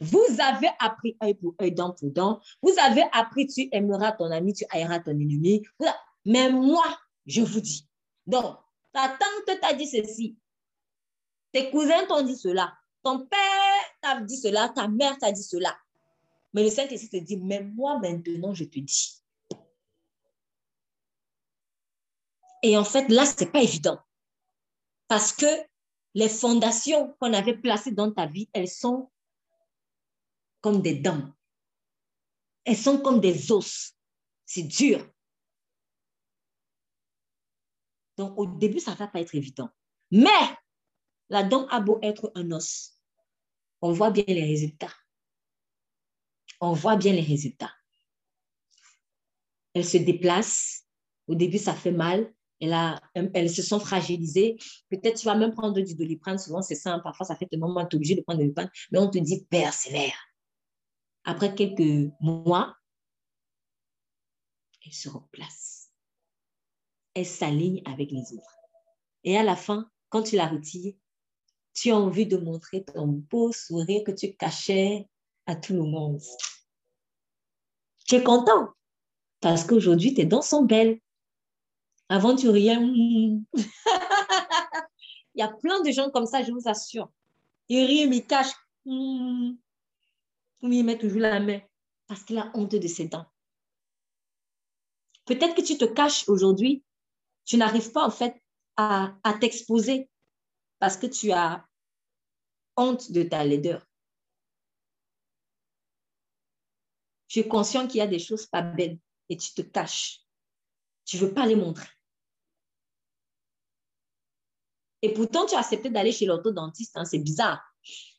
vous avez appris œil pour œil, dent pour dent. Vous avez appris, tu aimeras ton ami, tu haïras ton ennemi. Mais moi, je vous dis. Donc, ta tante t'a dit ceci. Tes cousins t'ont dit cela. Ton père t'a dit cela. Ta mère t'a dit cela. Mais le Saint-Esprit te dit, mais moi maintenant, je te dis. Et en fait, là, ce n'est pas évident. Parce que les fondations qu'on avait placées dans ta vie, elles sont comme des dents. Elles sont comme des os. C'est dur. Donc, au début, ça ne va pas être évident. Mais la dent a beau être un os. On voit bien les résultats. On voit bien les résultats. Elle se déplace. Au début, ça fait mal. Elle se sont fragilisées. Peut-être tu vas même prendre du doliprane. Souvent, c'est ça. Parfois, ça fait un moment, tu es obligé de prendre du doliprane. Mais on te dit persévère. Après quelques mois, elle se replace. Elle s'aligne avec les autres. Et à la fin, quand tu la retires, tu as envie de montrer ton beau sourire que tu cachais à tout le monde. Tu es content parce qu'aujourd'hui, tes dents sont belles. Avant, tu riais. Il y a plein de gens comme ça, je vous assure. Ils rient, mais ils cachent. Ou ils mettent toujours la main parce qu'il a honte de ses dents. Peut-être que tu te caches aujourd'hui. Tu n'arrives pas en fait à, t'exposer parce que tu as honte de ta laideur. Tu es conscient qu'il y a des choses pas belles et tu te caches. Tu ne veux pas les montrer. Et pourtant, tu as accepté d'aller chez l'orthodontiste. Hein, c'est bizarre.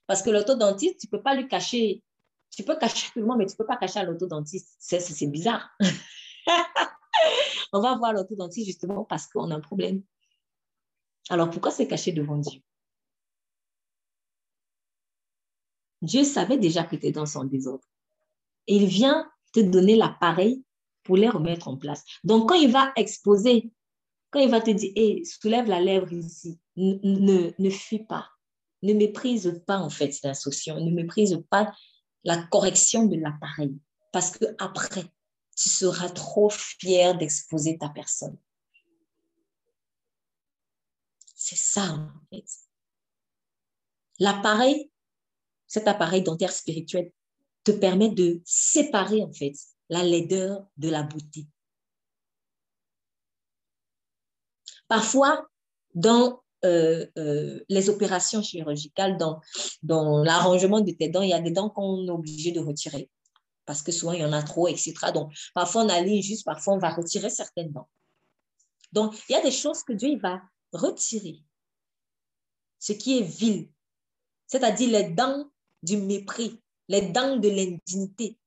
Parce que l'orthodontiste, tu ne peux pas lui cacher. Tu peux cacher tout le monde, mais tu ne peux pas cacher à l'orthodontiste. C'est bizarre. On va voir l'orthodontiste justement parce qu'on a un problème. Alors pourquoi c'est caché devant Dieu? Dieu savait déjà que tu es dans son désordre. Il vient te donner l'appareil pour les remettre en place. Donc, quand il va exposer, quand il va te dire, soulève la lèvre ici, ne, ne, fuis pas, ne méprise pas en fait l'instruction, ne méprise pas la correction de l'appareil. Parce que après, tu seras trop fier d'exposer ta personne. C'est ça, en fait. L'appareil, cet appareil dentaire spirituel te permet de séparer, en fait, la laideur de la beauté. Parfois, dans euh, euh, les opérations chirurgicales, dans, dans l'arrangement de tes dents, il y a des dents qu'on est obligé de retirer parce que souvent il y en a trop, etc. Donc, parfois on aligne juste, parfois on va retirer certaines dents. Donc, il y a des choses que Dieu va retirer. Ce qui est vil, c'est-à-dire les dents du mépris, les dents de l'indignité,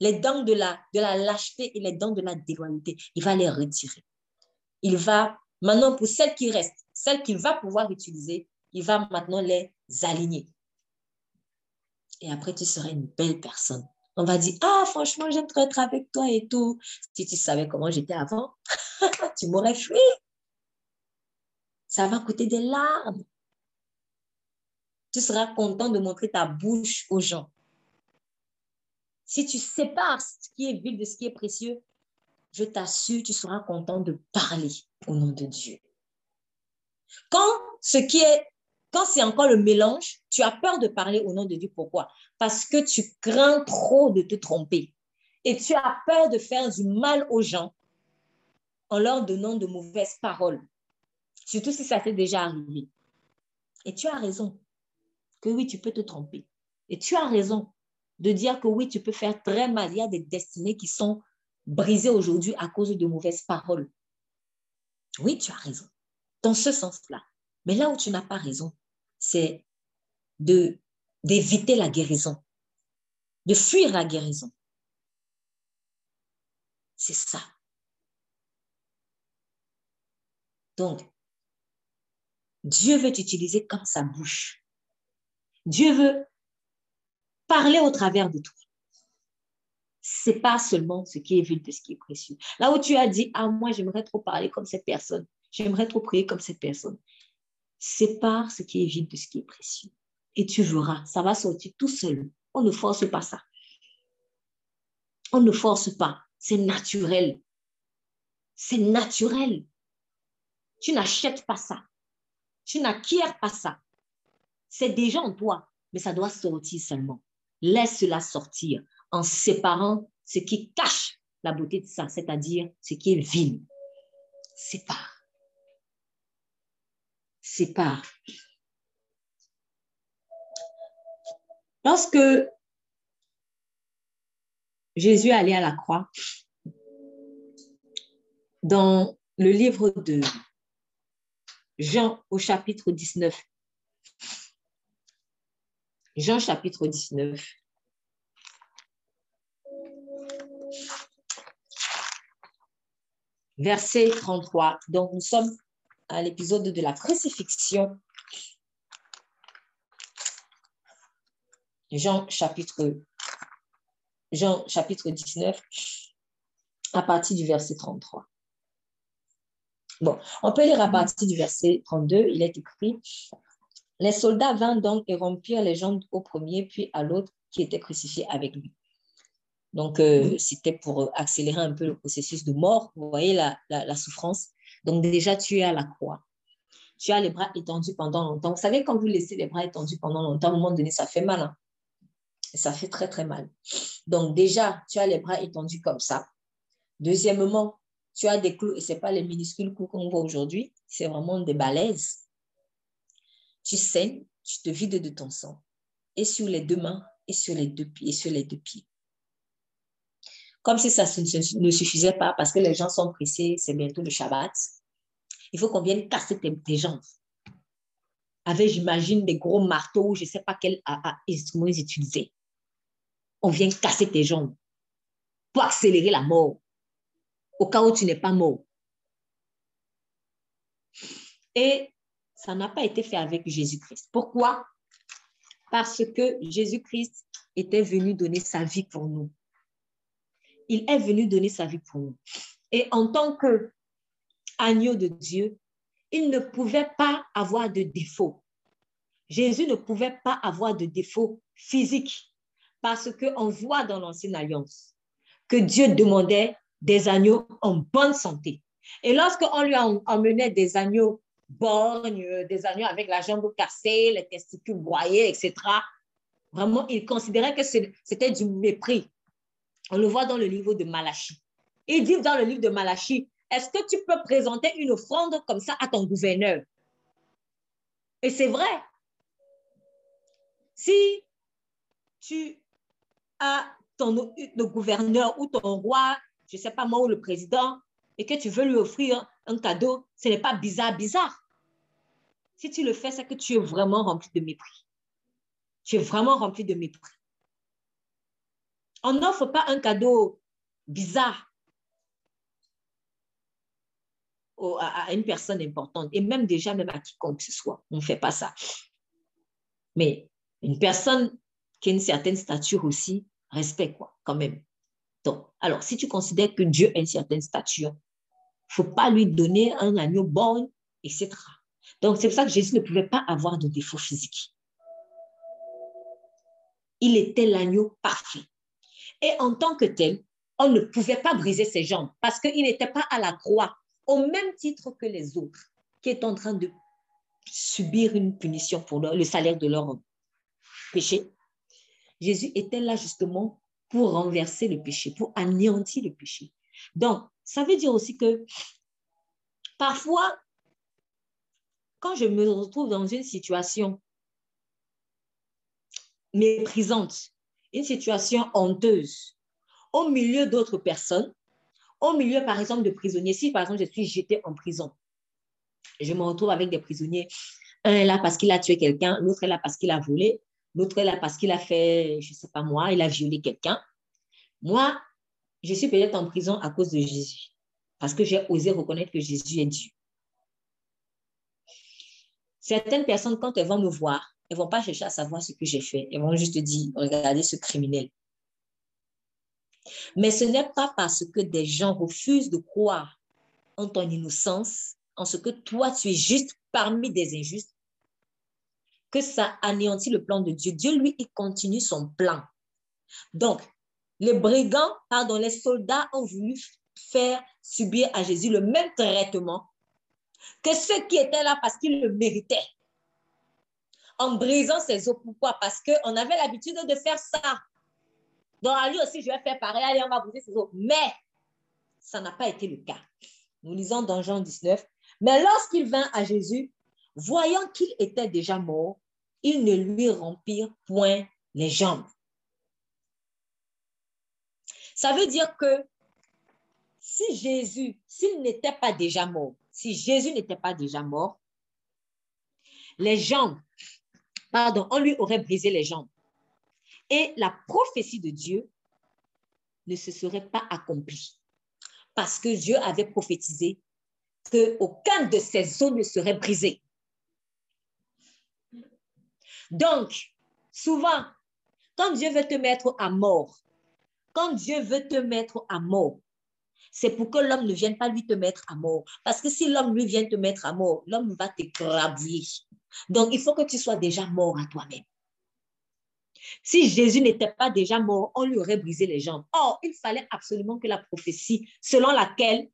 les dents de la, de la lâcheté et les dents de la déloyauté. Il va les retirer. Il va, maintenant, pour celles qui restent, celles qu'il va pouvoir utiliser, il va maintenant les aligner. Et après, tu seras une belle personne. On va dire, ah, franchement, j'aime être avec toi et tout. Si tu savais comment j'étais avant, tu m'aurais fui. Ça va coûter des larmes. Tu seras content de montrer ta bouche aux gens. Si tu sépares ce qui est vil de ce qui est précieux, je t'assure, tu seras content de parler au nom de Dieu. Quand ce qui est, quand c'est encore le mélange, tu as peur de parler au nom de Dieu. Pourquoi? Parce que tu crains trop de te tromper et tu as peur de faire du mal aux gens en leur donnant de mauvaises paroles, surtout si ça t'est déjà arrivé. Et tu as raison que oui, tu peux te tromper. Et tu as raison de dire que oui, tu peux faire très mal. Il y a des destinées qui sont brisées aujourd'hui à cause de mauvaises paroles. Oui, tu as raison. Dans ce sens-là. Mais là où tu n'as pas raison, c'est de d'éviter la guérison, de fuir la guérison. C'est ça. Donc, Dieu veut t'utiliser comme sa bouche. Dieu veut parler au travers de toi. C'est pas seulement ce qui est vil de ce qui est précieux. Là où tu as dit, ah, moi, j'aimerais trop parler comme cette personne. J'aimerais trop prier comme cette personne. Sépare ce qui est vide de ce qui est précieux. Et tu verras, ça va sortir tout seul. On ne force pas ça. On ne force pas. C'est naturel. C'est naturel. Tu n'achètes pas ça. Tu n'acquiers pas ça. C'est déjà en toi, mais ça doit sortir seulement. Laisse-la sortir en séparant ce qui cache la beauté de ça, c'est-à-dire ce qui est vil. Sépare. Sépare. Lorsque Jésus allait à la croix, dans le livre de Jean au chapitre 19, Jean chapitre 19, verset 33. Donc, nous sommes à l'épisode de la crucifixion. Jean chapitre, Jean chapitre 19, à partir du verset 33. Bon, on peut lire à partir du verset 32, il est écrit, les soldats vinrent donc et rompirent les jambes au premier, puis à l'autre qui était crucifié avec lui. Donc, euh, c'était pour accélérer un peu le processus de mort. Vous voyez la, souffrance. Donc, déjà, tu es à la croix. Tu as les bras étendus pendant longtemps. Vous savez, quand vous laissez les bras étendus pendant longtemps, à un moment donné, ça fait mal. Hein. Ça fait très, très mal. Donc, déjà, tu as les bras étendus comme ça. Deuxièmement, tu as des clous, et ce n'est pas les minuscules clous qu'on voit aujourd'hui, c'est vraiment des balaises. Tu saignes, tu te vides de ton sang. Et sur les deux mains, et sur les deux pieds, et sur les deux pieds. Comme si ça ne suffisait pas parce que les gens sont pressés, c'est bientôt le Shabbat. Il faut qu'on vienne casser tes, jambes. Avec, j'imagine, des gros marteaux, je ne sais pas quel instrument ils utilisaient. On vient casser tes jambes pour accélérer la mort au cas où tu n'es pas mort. Et ça n'a pas été fait avec Jésus-Christ. Pourquoi? Parce que Jésus-Christ était venu donner sa vie pour nous il est venu donner sa vie pour nous. Et en tant que agneau de Dieu, il ne pouvait pas avoir de défaut. Jésus ne pouvait pas avoir de défaut physique parce qu'on voit dans l'Ancienne Alliance que Dieu demandait des agneaux en bonne santé. Et lorsqu'on lui emmenait des agneaux borgnes, des agneaux avec la jambe cassée, les testicules broyés, etc., vraiment, il considérait que c'était du mépris. On le voit dans le livre de Malachie. Il dit dans le livre de Malachie, est-ce que tu peux présenter une offrande comme ça à ton gouverneur? Et c'est vrai. Si tu as ton gouverneur ou ton roi, je ne sais pas moi, ou le président, et que tu veux lui offrir un cadeau, ce n'est pas bizarre, bizarre. Si tu le fais, c'est que tu es vraiment rempli de mépris. Tu es vraiment rempli de mépris. On n'offre pas un cadeau bizarre à une personne importante, et même déjà, même à quiconque ce soit. On ne fait pas ça. Mais une personne qui a une certaine stature aussi, respect, quoi, quand même. Donc, alors, si tu considères que Dieu a une certaine stature, il ne faut pas lui donner un agneau bon, etc. Donc, c'est pour ça que Jésus ne pouvait pas avoir de défaut physique. Il était l'agneau parfait. Et en tant que tel, on ne pouvait pas briser ses jambes parce qu'il n'était pas à la croix au même titre que les autres qui étaient en train de subir une punition pour le salaire de leur péché. Jésus était là justement pour renverser le péché, pour anéantir le péché. Donc, ça veut dire aussi que parfois, quand je me retrouve dans une situation méprisante, une situation honteuse au milieu d'autres personnes, au milieu, par exemple, de prisonniers. Si, par exemple, je suis jetée en prison, je me retrouve avec des prisonniers. Un est là parce qu'il a tué quelqu'un, l'autre est là parce qu'il a volé, l'autre est là parce qu'il a fait, je ne sais pas moi, il a violé quelqu'un. Moi, je suis peut-être en prison à cause de Jésus, parce que j'ai osé reconnaître que Jésus est Dieu. Certaines personnes, quand elles vont me voir, elles ne vont pas chercher à savoir ce que j'ai fait. Elles vont juste dire, regardez ce criminel. Mais ce n'est pas parce que des gens refusent de croire en ton innocence, en ce que toi, tu es juste parmi des injustes, que ça anéantit le plan de Dieu. Dieu, lui, il continue son plan. Donc, les brigands, pardon, les soldats ont voulu faire subir à Jésus le même traitement que ceux qui étaient là parce qu'ils le méritaient en brisant ses os. Pourquoi? Parce qu'on avait l'habitude de faire ça. Donc, à lui aussi, je vais faire pareil. Allez, on va briser ses os. Mais ça n'a pas été le cas. Nous lisons dans Jean 19. Mais lorsqu'il vint à Jésus, voyant qu'il était déjà mort, il ne lui rompirent point les jambes. Ça veut dire que si Jésus, s'il n'était pas déjà mort, si Jésus n'était pas déjà mort, les jambes, pardon, on lui aurait brisé les jambes. Et la prophétie de Dieu ne se serait pas accomplie. Parce que Dieu avait prophétisé qu'aucun de ses os ne serait brisé. Donc, souvent, quand Dieu veut te mettre à mort, quand Dieu veut te mettre à mort, c'est pour que l'homme ne vienne pas lui te mettre à mort. Parce que si l'homme lui vient te mettre à mort, l'homme va t'écraser. Donc, il faut que tu sois déjà mort à toi-même. Si Jésus n'était pas déjà mort, on lui aurait brisé les jambes. Or, il fallait absolument que la prophétie, selon laquelle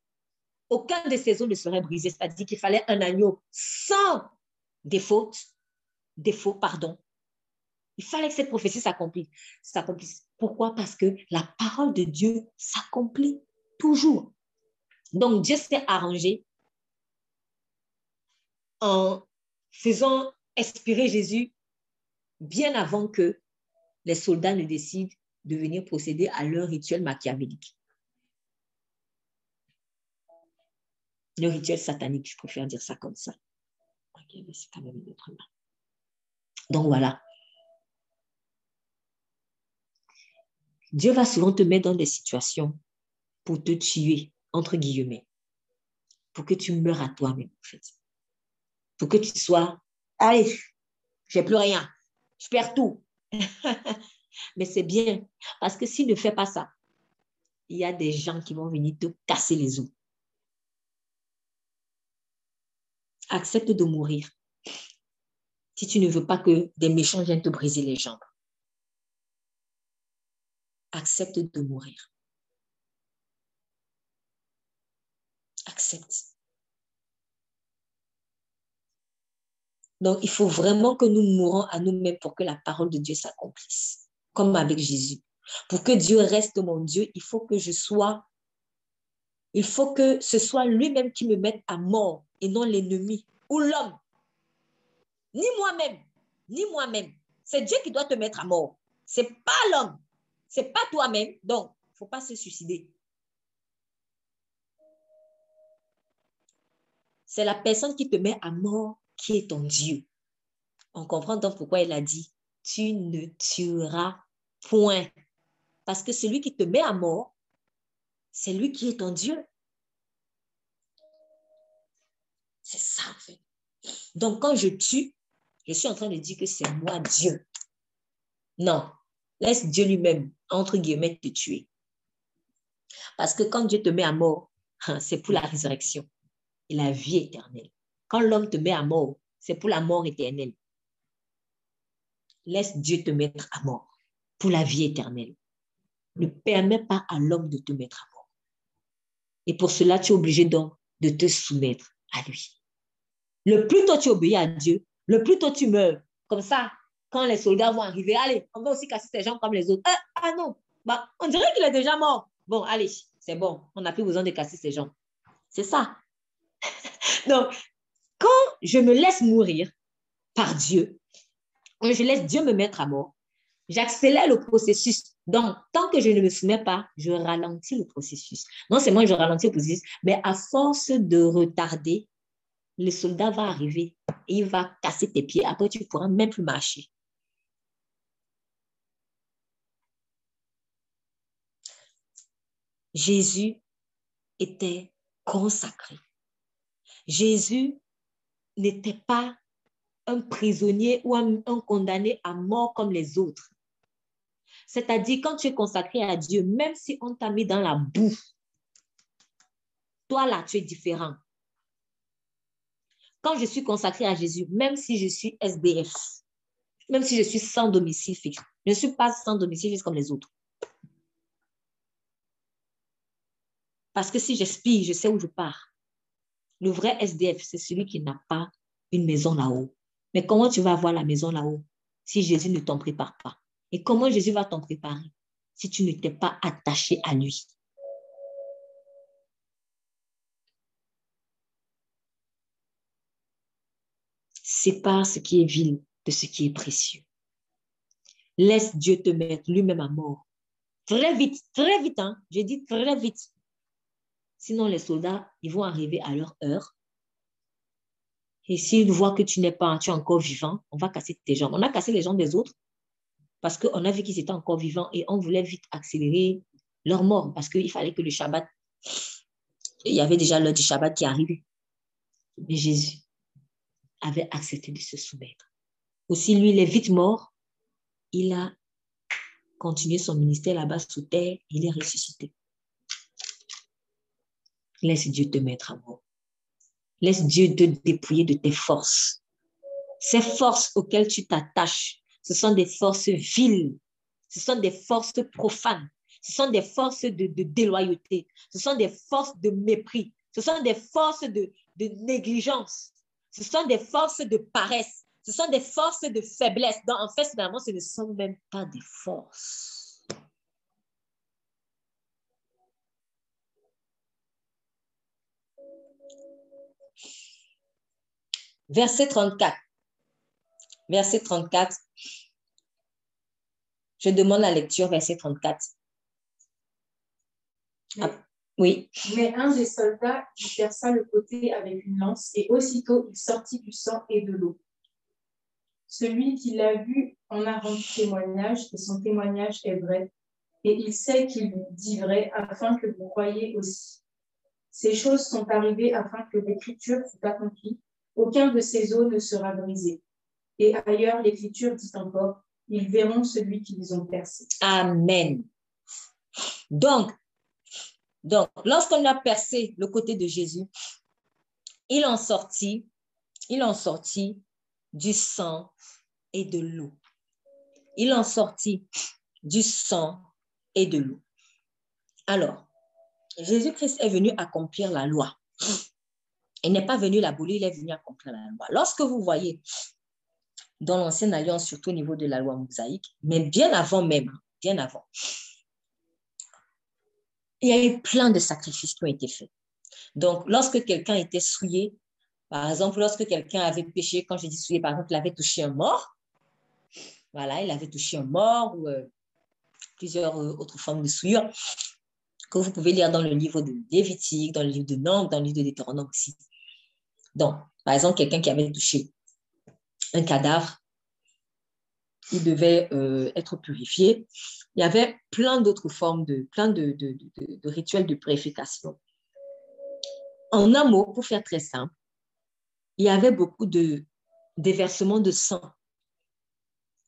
aucun de ses os ne serait brisé, c'est-à-dire qu'il fallait un agneau sans défaut, défaut, pardon. Il fallait que cette prophétie s'accomplisse. Pourquoi? Parce que la parole de Dieu s'accomplit toujours. Donc, Dieu s'est arrangé en faisant expirer Jésus bien avant que les soldats ne décident de venir procéder à leur rituel machiavélique. Le rituel satanique, je préfère dire ça comme ça. mais c'est quand même une autre. Donc voilà. Dieu va souvent te mettre dans des situations pour te tuer, entre guillemets, pour que tu meurs à toi-même, en fait. Pour que tu sois, allez, j'ai plus rien, je perds tout. Mais c'est bien, parce que s'il ne fait pas ça, il y a des gens qui vont venir te casser les os. Accepte de mourir si tu ne veux pas que des méchants viennent te briser les jambes. Accepte de mourir. Accepte. Donc, il faut vraiment que nous mourons à nous-mêmes pour que la parole de Dieu s'accomplisse, comme avec Jésus. Pour que Dieu reste mon Dieu, il faut que je sois, il faut que ce soit lui-même qui me mette à mort et non l'ennemi ou l'homme. Ni moi-même, ni moi-même. C'est Dieu qui doit te mettre à mort. C'est pas l'homme. C'est pas toi-même. Donc, faut pas se suicider. C'est la personne qui te met à mort qui est ton Dieu. On comprend donc pourquoi il a dit, tu ne tueras point. Parce que celui qui te met à mort, c'est lui qui est ton Dieu. C'est ça, en fait. Donc, quand je tue, je suis en train de dire que c'est moi Dieu. Non, laisse Dieu lui-même, entre guillemets, te tuer. Parce que quand Dieu te met à mort, c'est pour la résurrection et la vie éternelle. Quand l'homme te met à mort, c'est pour la mort éternelle. Laisse Dieu te mettre à mort pour la vie éternelle. Ne permets pas à l'homme de te mettre à mort. Et pour cela, tu es obligé donc de te soumettre à lui. Le plus tôt tu obéis à Dieu, le plus tôt tu meurs. Comme ça, quand les soldats vont arriver, allez, on va aussi casser ses jambes comme les autres. Ah, ah non, bah, on dirait qu'il est déjà mort. Bon, allez, c'est bon, on n'a plus besoin de casser ses jambes. C'est ça. Donc, quand je me laisse mourir par Dieu, quand je laisse Dieu me mettre à mort, j'accélère le processus. Donc, tant que je ne me soumets pas, je ralentis le processus. Non seulement je ralentis le processus, mais à force de retarder, le soldat va arriver il va casser tes pieds. Après, tu ne pourras même plus marcher. Jésus était consacré. Jésus n'était pas un prisonnier ou un, condamné à mort comme les autres. C'est-à-dire, quand tu es consacré à Dieu, même si on t'a mis dans la boue, toi là, tu es différent. Quand je suis consacré à Jésus, même si je suis SDF, même si je suis sans domicile fixe, je ne suis pas sans domicile fixe comme les autres. Parce que si j'expire, je sais où je pars. Le vrai SDF, c'est celui qui n'a pas une maison là-haut. Mais comment tu vas avoir la maison là-haut si Jésus ne t'en prépare pas? Et comment Jésus va t'en préparer si tu ne t'es pas attaché à lui? Sépare ce qui est vil de ce qui est précieux. Laisse Dieu te mettre lui-même à mort. Très vite, très vite, hein. J'ai dit très vite. Sinon, les soldats, ils vont arriver à leur heure. Et s'ils voient que tu n'es pas, tu es encore vivant, on va casser tes jambes. On a cassé les jambes des autres parce qu'on a vu qu'ils étaient encore vivants et on voulait vite accélérer leur mort parce qu'il fallait que le Shabbat, il y avait déjà l'heure du Shabbat qui arrivait. Mais Jésus avait accepté de se soumettre. Aussi, lui, il est vite mort. Il a continué son ministère là-bas sous terre. Il est ressuscité. Laisse Dieu te mettre à mort. Laisse Dieu te dépouiller de tes forces. Ces forces auxquelles tu t'attaches, ce sont des forces viles, ce sont des forces profanes, ce sont des forces de, déloyauté, ce sont des forces de mépris, ce sont des forces de, de négligence, ce sont des forces de paresse, ce sont des forces de faiblesse. Donc, en fait, finalement, ce ne sont même pas des forces. Verset 34. Verset 34. Je demande la lecture, verset 34. Ah, oui. Mais un des soldats lui perça le côté avec une lance et aussitôt il sortit du sang et de l'eau. Celui qui l'a vu en a rendu témoignage et son témoignage est vrai. Et il sait qu'il dit vrai afin que vous croyiez aussi. Ces choses sont arrivées afin que l'écriture fût accomplie. Aucun de ces eaux ne sera brisé. Et ailleurs, l'écriture dit encore, ils verront celui qui les ont percés. Amen. Donc, donc lorsqu'on a percé le côté de Jésus, il en sortit, il en sortit du sang et de l'eau. Il en sortit du sang et de l'eau. Alors, Jésus-Christ est venu accomplir la loi. Il n'est pas venu l'abolir, il est venu accomplir la loi. Lorsque vous voyez dans l'ancienne alliance, surtout au niveau de la loi mosaïque, mais bien avant même, bien avant, il y a eu plein de sacrifices qui ont été faits. Donc, lorsque quelqu'un était souillé, par exemple, lorsque quelqu'un avait péché, quand je dis souillé, par exemple, il avait touché un mort, voilà, il avait touché un mort ou euh, plusieurs euh, autres formes de souillure que vous pouvez lire dans le livre de Lévitique, dans le livre de Nombre, dans le livre de Deutéronome aussi. Donc, par exemple, quelqu'un qui avait touché un cadavre, il devait euh, être purifié. Il y avait plein d'autres formes, de, plein de, rituels de purification. En un mot, pour faire très simple, il y avait beaucoup de déversements de sang.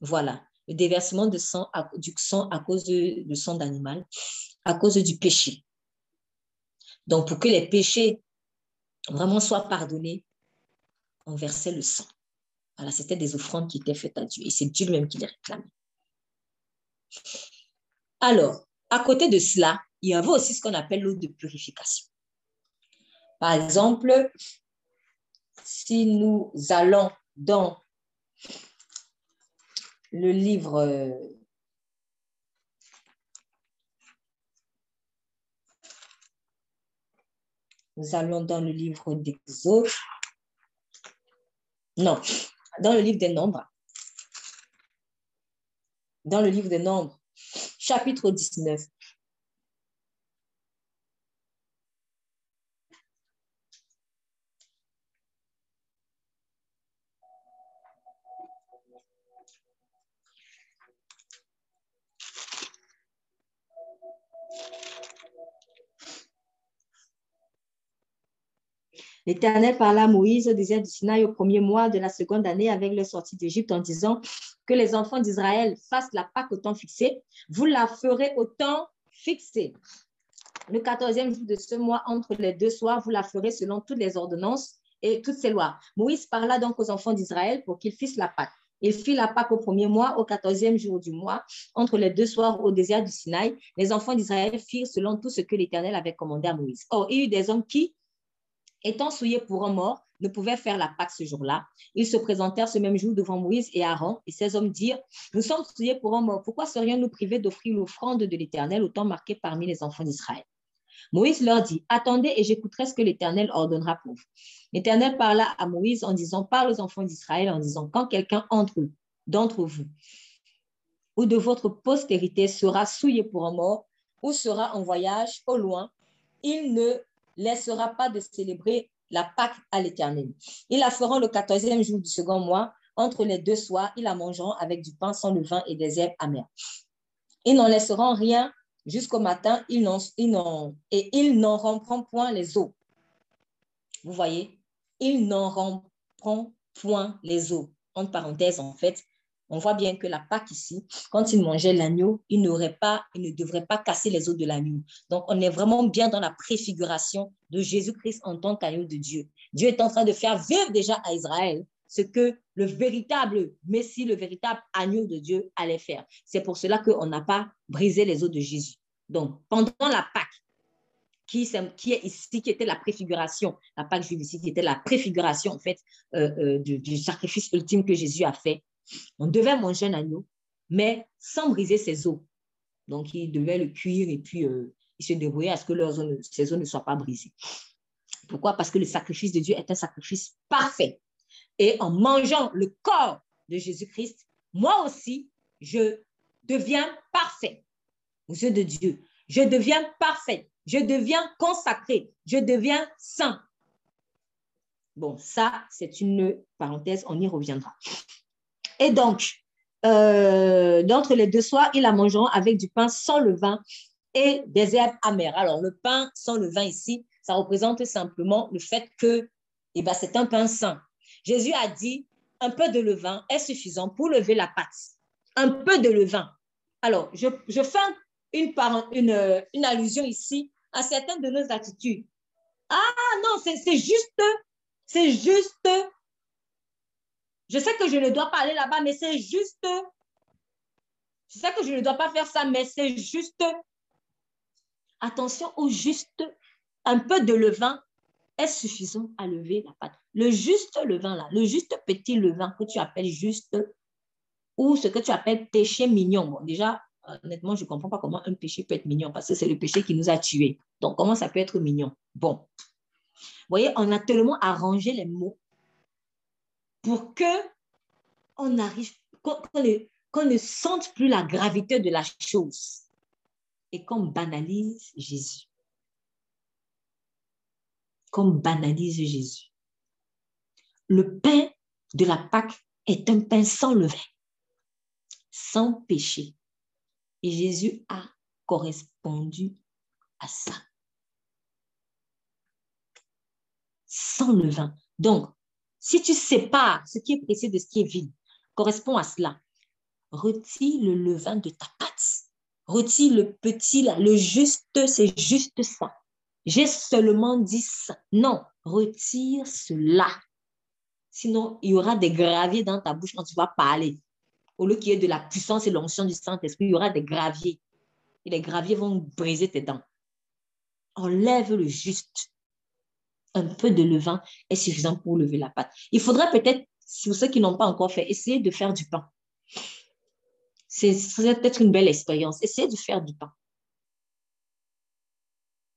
Voilà, le déversement de sang, du sang à cause du sang d'animal, à cause du péché. Donc, pour que les péchés vraiment soient pardonnés, on versait le sang. Voilà, c'était des offrandes qui étaient faites à Dieu et c'est Dieu lui-même qui les réclamait. Alors, à côté de cela, il y avait aussi ce qu'on appelle l'eau de purification. Par exemple, si nous allons dans le livre nous allons dans le livre d'Exode. Non, dans le livre des Nombres, dans le livre des Nombres, chapitre 19. L'Éternel parla à Moïse au désert du Sinaï au premier mois de la seconde année avec le sortie d'Égypte en disant que les enfants d'Israël fassent la Pâque au temps fixé. Vous la ferez au temps fixé. Le quatorzième jour de ce mois, entre les deux soirs, vous la ferez selon toutes les ordonnances et toutes ces lois. Moïse parla donc aux enfants d'Israël pour qu'ils fissent la Pâque. Il fit la Pâque au premier mois, au quatorzième jour du mois, entre les deux soirs au désert du Sinaï. Les enfants d'Israël firent selon tout ce que l'Éternel avait commandé à Moïse. Or, il y eut des hommes qui, étant souillés pour un mort, ne pouvaient faire la Pâque ce jour-là. Ils se présentèrent ce même jour devant Moïse et Aaron, et ces hommes dirent, nous sommes souillés pour un mort, pourquoi serions-nous privés d'offrir l'offrande de l'Éternel au temps marqué parmi les enfants d'Israël? Moïse leur dit, attendez et j'écouterai ce que l'Éternel ordonnera pour vous. L'Éternel parla à Moïse en disant, parle aux enfants d'Israël en disant, quand quelqu'un entre d'entre vous ou de votre postérité sera souillé pour un mort ou sera en voyage au loin, il ne laissera pas de célébrer la Pâque à l'Éternel. Ils la feront le quatorzième jour du second mois. Entre les deux soirs, ils la mangeront avec du pain sans levain et des herbes amères. Ils n'en laisseront rien jusqu'au matin, ils n'en, et ils n'en rompront point les eaux. Vous voyez, ils n'en rompront point les eaux. Entre parenthèses, en fait, on voit bien que la Pâque ici, quand ils mangeaient l'agneau, ils n'auraient pas, ils ne devraient pas casser les os de l'agneau. Donc, on est vraiment bien dans la préfiguration de Jésus-Christ en tant qu'agneau de Dieu. Dieu est en train de faire vivre déjà à Israël ce que le véritable Messie, le véritable agneau de Dieu allait faire. C'est pour cela qu'on n'a pas brisé les os de Jésus. Donc, pendant la Pâque, qui, qui, est ici, qui était la préfiguration, la Pâque juive ici, qui était la préfiguration, en fait, euh, euh, du, sacrifice ultime que Jésus a fait, on devait manger un agneau, mais sans briser ses os. Donc, il devait le cuire et puis euh, il se débrouillait à ce que leurs os, ses os ne soient pas brisés. Pourquoi? Parce que le sacrifice de Dieu est un sacrifice parfait. Et en mangeant le corps de Jésus-Christ, moi aussi, je deviens parfait aux yeux de Dieu. Je deviens parfait. Je deviens consacré. Je deviens saint. Bon, ça, c'est une parenthèse, on y reviendra. Et donc, euh, d'entre les deux soirs, ils la mangeront avec du pain sans le vin et des herbes amères. Alors, le pain sans le vin ici, ça représente simplement le fait que eh ben, c'est un pain sain. Jésus a dit, un peu de levain est suffisant pour lever la pâte. Un peu de levain. Alors, je, je fais une, une, une allusion ici à certaines de nos attitudes. Ah non, c'est juste, c'est juste je sais que je ne dois pas aller là-bas, mais c'est juste. Je sais que je ne dois pas faire ça, mais c'est juste. Attention au juste. Un peu de levain est suffisant à lever la pâte. Le juste levain, là, le juste petit levain que tu appelles juste, ou ce que tu appelles péché mignon. Bon, déjà, honnêtement, je ne comprends pas comment un péché peut être mignon, parce que c'est le péché qui nous a tués. Donc, comment ça peut être mignon? Bon. Vous voyez, on a tellement arrangé les mots pour que on arrive, qu'on ne, sente plus la gravité de la chose et qu'on banalise Jésus. Qu'on banalise Jésus. Le pain de la Pâque est un pain sans levain, sans péché. Et Jésus a correspondu à ça. Sans levain. Donc, si tu sépares ce qui est précieux de ce qui est vide, correspond à cela. Retire le levain de ta pâte. Retire le petit le juste, c'est juste ça. J'ai seulement dit ça. Non, retire cela. Sinon, il y aura des graviers dans ta bouche quand tu vas parler. Au lieu qu'il y ait de la puissance et l'onction du Saint-Esprit, il y aura des graviers. Et les graviers vont briser tes dents. Enlève le juste un peu de levain est suffisant pour lever la pâte. Il faudrait peut-être, pour ceux qui n'ont pas encore fait, essayer de faire du pain. C'est peut-être une belle expérience. Essayez de faire du pain.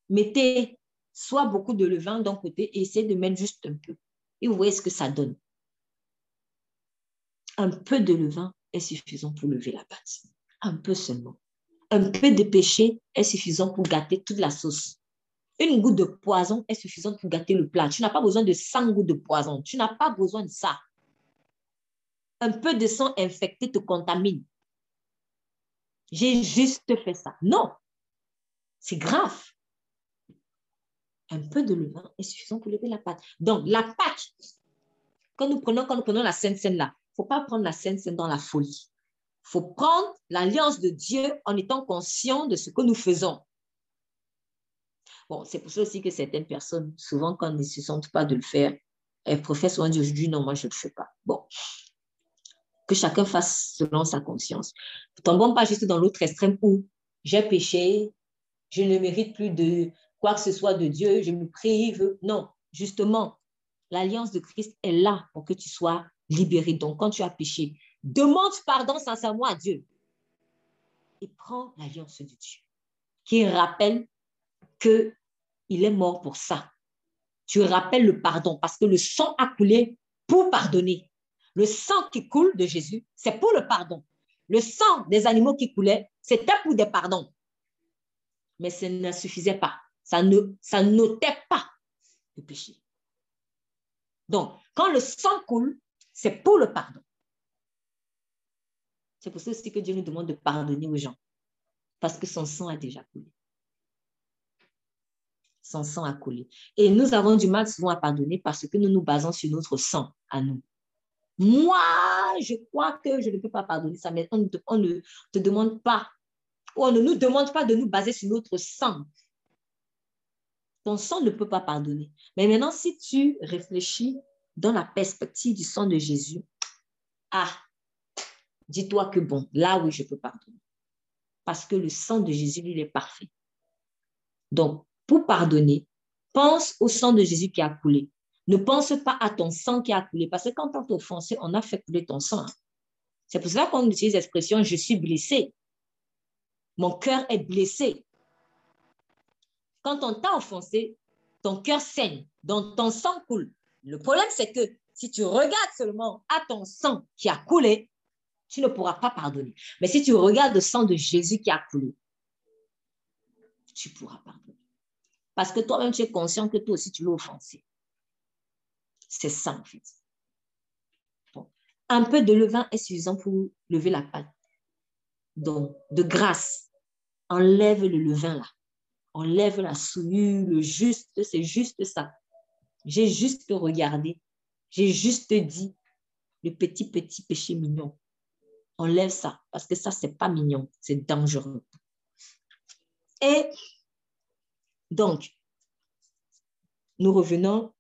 Mettez soit beaucoup de levain d'un côté et essayez de mettre juste un peu. Et vous voyez ce que ça donne. Un peu de levain est suffisant pour lever la pâte. Un peu seulement. Un peu de péché est suffisant pour gâter toute la sauce. Une goutte de poison est suffisante pour gâter le plat. Tu n'as pas besoin de 100 gouttes de poison. Tu n'as pas besoin de ça. Un peu de sang infecté te contamine. J'ai juste fait ça. Non, c'est grave. Un peu de levain est suffisant pour lever la pâte. Donc, la pâte, quand nous prenons, quand nous prenons la Sainte Seine là, il ne faut pas prendre la Sainte Seine dans la folie. Il faut prendre l'alliance de Dieu en étant conscient de ce que nous faisons. Bon, c'est pour ça aussi que certaines personnes, souvent quand elles ne se sentent pas de le faire, elles préfèrent souvent dire aujourd'hui, non, moi je ne le fais pas. Bon, que chacun fasse selon sa conscience. Ne tombons pas juste dans l'autre extrême où j'ai péché, je ne mérite plus de quoi que ce soit de Dieu, je me prive. Non, justement, l'alliance de Christ est là pour que tu sois libéré. Donc, quand tu as péché, demande pardon sincèrement à Dieu et prends l'alliance de Dieu qui rappelle que il est mort pour ça. Tu rappelles le pardon parce que le sang a coulé pour pardonner. Le sang qui coule de Jésus, c'est pour le pardon. le sang des animaux qui coulaient, c'était pour des pardons. Mais ça ne suffisait pas. Ça ne ça notait pas le péché. Donc, quand le sang coule, c'est pour le pardon. C'est pour ça aussi que Dieu nous demande de pardonner aux gens. Parce que son sang a déjà coulé. Son sang a coulé. Et nous avons du mal souvent à pardonner parce que nous nous basons sur notre sang à nous. Moi, je crois que je ne peux pas pardonner ça, mais on, on ne te demande pas, ou on ne nous demande pas de nous baser sur notre sang. Ton sang ne peut pas pardonner. Mais maintenant, si tu réfléchis dans la perspective du sang de Jésus, ah, dis-toi que bon, là oui, je peux pardonner. Parce que le sang de Jésus, il est parfait. Donc, pour pardonner, pense au sang de Jésus qui a coulé. Ne pense pas à ton sang qui a coulé. Parce que quand on t'a offensé, on a fait couler ton sang. C'est pour ça qu'on utilise l'expression je suis blessé. Mon cœur est blessé. Quand on t'a offensé, ton cœur saigne, donc ton sang coule. Le problème, c'est que si tu regardes seulement à ton sang qui a coulé, tu ne pourras pas pardonner. Mais si tu regardes le sang de Jésus qui a coulé, tu pourras pardonner. Parce que toi-même, tu es conscient que toi aussi, tu l'as offensé. C'est ça, en fait. Un peu de levain est suffisant pour lever la pâte. Donc, de grâce, enlève le levain là. Enlève la souillure, le juste, c'est juste ça. J'ai juste regardé. J'ai juste dit le petit, petit péché mignon enlève ça, parce que ça, c'est pas mignon, c'est dangereux. Et donc, nous revenons.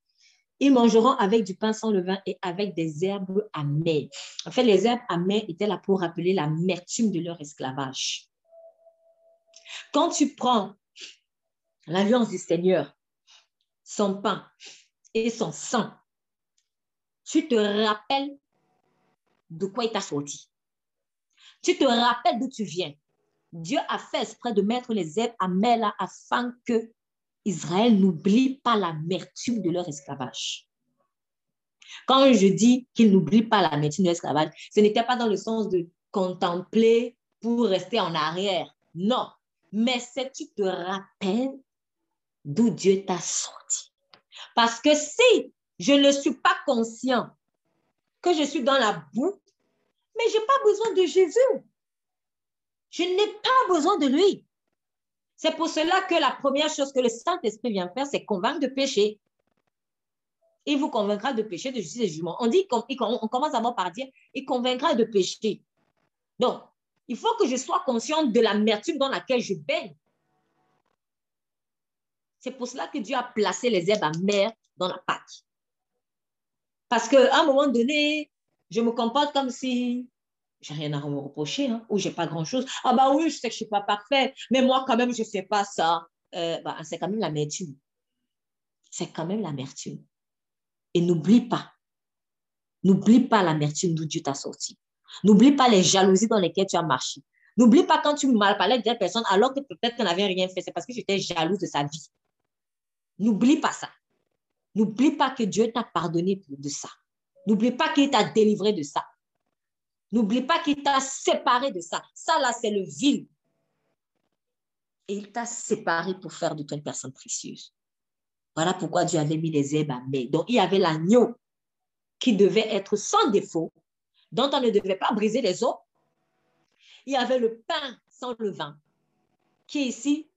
Ils mangeront avec du pain sans levain et avec des herbes amères. En fait, les herbes amères étaient là pour rappeler l'amertume de leur esclavage. Quand tu prends l'alliance du Seigneur, son pain et son sang, tu te rappelles de quoi il t'a sorti. Tu te rappelles d'où tu viens. Dieu a fait exprès de mettre les herbes à là afin que Israël n'oublie pas l'amertume de leur esclavage. Quand je dis qu'il n'oublie pas l'amertume de l'esclavage, ce n'était pas dans le sens de contempler pour rester en arrière. Non, mais c'est tu te rappelles d'où Dieu t'a sorti. Parce que si je ne suis pas conscient que je suis dans la boue, mais je n'ai pas besoin de Jésus. Je n'ai pas besoin de lui. C'est pour cela que la première chose que le Saint-Esprit vient faire, c'est convaincre de péché. Il vous convaincra de péché, de justice et de jugement. On dit, commence d'abord par dire, il convaincra de péché. Donc, il faut que je sois consciente de l'amertume dans laquelle je baigne. C'est pour cela que Dieu a placé les herbes amères dans la pâte. Parce qu'à un moment donné, je me comporte comme si j'ai rien à me reprocher, hein, ou j'ai pas grand-chose. Ah bah oui, je sais que je suis pas parfaite, mais moi quand même, je fais pas ça. Euh, bah, c'est quand même l'amertume. C'est quand même l'amertume. Et n'oublie pas, n'oublie pas l'amertume d'où Dieu t'a sorti. N'oublie pas les jalousies dans lesquelles tu as marché. N'oublie pas quand tu mal parlais de personne alors que peut-être qu'elle n'avait rien fait. C'est parce que j'étais jalouse de sa vie. N'oublie pas ça. N'oublie pas que Dieu t'a pardonné de ça. N'oublie pas qu'il t'a délivré de ça. N'oublie pas qu'il t'a séparé de ça. Ça, là, c'est le vil. Et il t'a séparé pour faire de toi une personne. Voilà pourquoi Dieu avait mis les herbes à Donc, il y avait l'agneau qui devait être sans défaut, dont on ne devait pas briser les os. Il y avait le pain sans levain, qui ici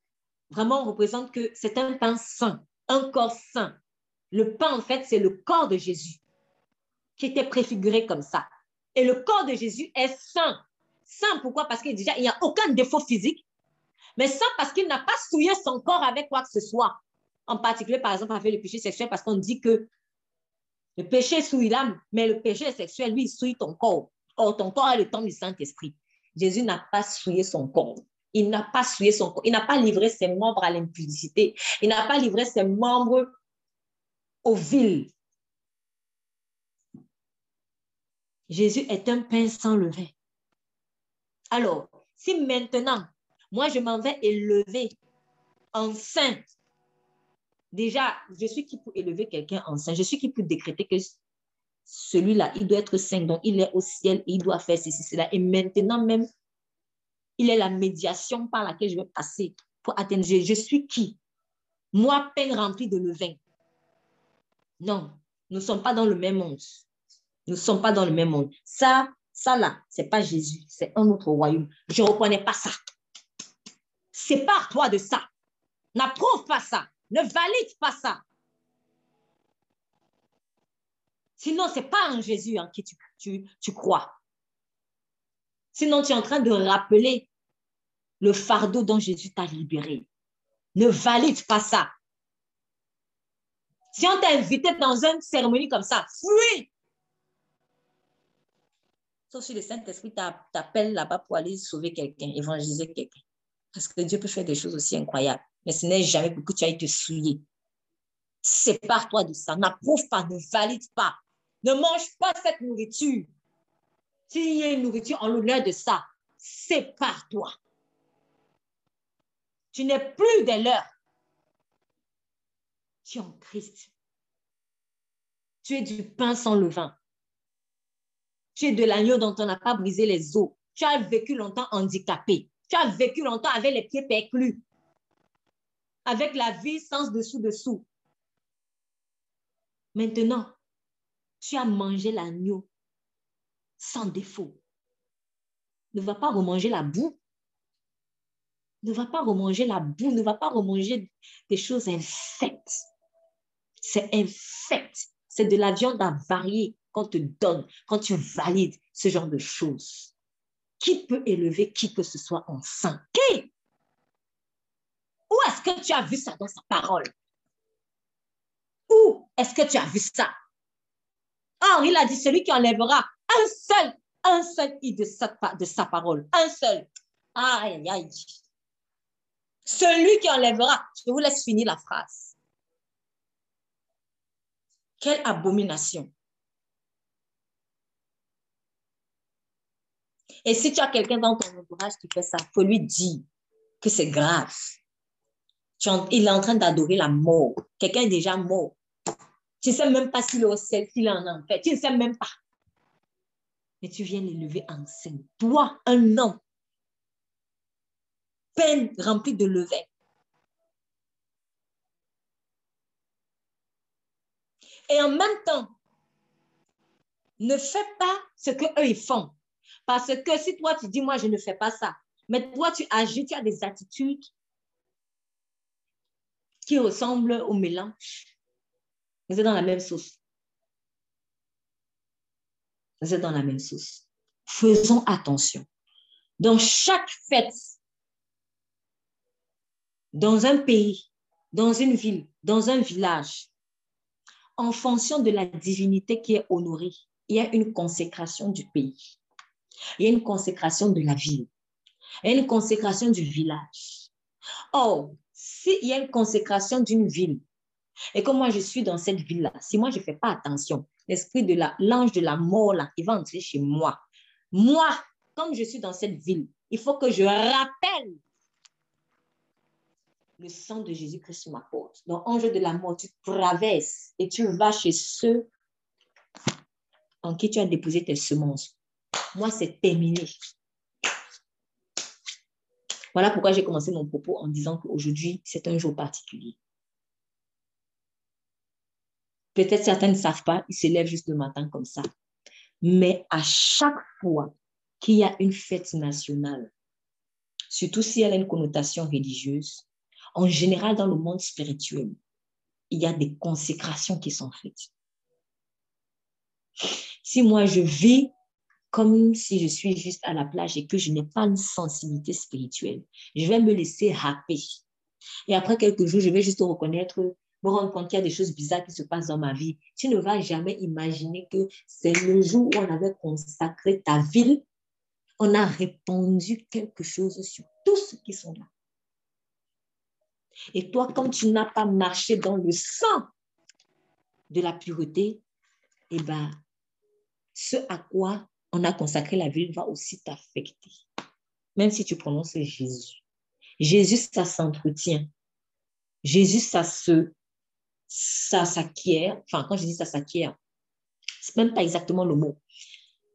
vraiment représente que c'est un pain saint, un corps saint. Le pain, en fait, c'est le corps de Jésus qui était préfiguré comme ça. Et le corps de Jésus est saint. Saint, pourquoi? Parce qu'il déjà, il n'y a aucun défaut physique, mais saint parce qu'il n'a pas souillé son corps avec quoi que ce soit. En particulier, par exemple, avec le péché sexuel, parce qu'on dit que le péché souille l'âme, mais le péché sexuel, lui, il souille ton corps. Or, ton corps est le temps du Saint-Esprit. Jésus n'a pas souillé son corps. Il n'a pas souillé son corps. Il n'a pas livré ses membres à l'impudicité. Il n'a pas livré ses membres au vil. Jésus est un pain sans levain. Alors, si maintenant, moi, je m'en vais élever enceinte, déjà, je suis qui pour élever quelqu'un enceinte? Je suis qui pour décréter que celui-là, il doit être saint, donc il est au ciel et il doit faire ceci, cela. Et maintenant même, il est la médiation par laquelle je vais passer pour atteindre. Je, je suis qui? Moi, peine remplie de levain. Non, nous ne sommes pas dans le même monde. Ne sommes pas dans le même monde. Ça, ça là, ce n'est pas Jésus, c'est un autre royaume. Je ne reconnais pas ça. Sépare-toi de ça. N'approuve pas ça. Ne valide pas ça. Sinon, ce n'est pas en Jésus en qui tu, tu, tu crois. Sinon, tu es en train de rappeler le fardeau dont Jésus t'a libéré. Ne valide pas ça. Si on t'a invité dans une cérémonie comme ça, fuis. Sauf si le Saint-Esprit t'appelle là-bas pour aller sauver quelqu'un, évangéliser quelqu'un. Parce que Dieu peut faire des choses aussi incroyables. Mais ce n'est jamais pour que tu ailles te souiller. Sépare-toi de ça. N'approuve pas, ne valide pas. Ne mange pas cette nourriture. S'il y a une nourriture en l'honneur de ça, sépare-toi. Tu n'es plus des leurs. Tu es en Christ. Tu es du pain sans levain. Tu es de l'agneau dont on n'a pas brisé les os. Tu as vécu longtemps handicapé. Tu as vécu longtemps avec les pieds perclus. Avec la vie sans dessous-dessous. Maintenant, tu as mangé l'agneau sans défaut. Ne va pas remanger la boue. Ne va pas remanger la boue, ne va pas remanger des choses infectes. C'est infect. C'est de la viande avariée qu'on te donne quand tu valides ce genre de choses. Qui peut élever qui que ce soit enceint? Qui? Où est-ce que tu as vu ça dans sa parole? Où est-ce que tu as vu ça? Or, il a dit, celui qui enlèvera un seul, un seul i de sa, de sa parole. Un seul. Aïe, aïe. Celui qui enlèvera. Je vous laisse finir la phrase. Quelle abomination. Et si tu as quelqu'un dans ton entourage qui fait ça, il faut lui dire que c'est grave. il est en train d'adorer la mort. Quelqu'un est déjà mort. Tu ne sais même pas s'il est au ciel, s'il est en enfer. Tu ne sais même pas. Mais tu viens l'élever enceinte. Toi, un homme, peine remplie de levain. Et en même temps, ne fais pas ce qu'eux ils font. Parce que si toi tu dis, moi je ne fais pas ça, mais toi tu agis, tu as des attitudes qui ressemblent au mélange, vous êtes dans la même sauce. Vous êtes dans la même sauce. Faisons attention. Dans chaque fête, dans un pays, dans une ville, dans un village, en fonction de la divinité qui est honorée, il y a une consécration du pays. Il y a une consécration de la ville. Il y a une consécration du village. Or, s'il y a une consécration d'une ville, et que moi, je suis dans cette ville-là, si moi, je ne fais pas attention, l'esprit de l'ange de la mort, il va entrer chez moi. Moi, comme je suis dans cette ville, il faut que je rappelle le sang de Jésus-Christ sur ma porte. Donc, ange de la mort, tu traverses et tu vas chez ceux en qui tu as déposé tes semences. Moi, c'est terminé. Voilà pourquoi j'ai commencé mon propos en disant qu'aujourd'hui, c'est un jour particulier. Peut-être certains ne savent pas, ils se lèvent juste le matin comme ça. Mais à chaque fois qu'il y a une fête nationale, surtout si elle a une connotation religieuse, en général dans le monde spirituel, il y a des consécrations qui sont faites. Si moi je vis comme si je suis juste à la plage et que je n'ai pas une sensibilité spirituelle, je vais me laisser happer. Et après quelques jours, je vais juste reconnaître me rendre compte qu'il y a des choses bizarres qui se passent dans ma vie. Tu ne vas jamais imaginer que c'est le jour où on avait consacré ta ville, on a répandu quelque chose sur tous ceux qui sont là. Et toi, comme tu n'as pas marché dans le sang de la pureté, eh ben, ce à quoi on a consacré la ville va aussi t'affecter. Même si tu prononces Jésus. Jésus, ça s'entretient. Jésus, ça se ça s'acquiert, enfin, quand je dis ça s'acquiert, C'est même pas exactement le mot.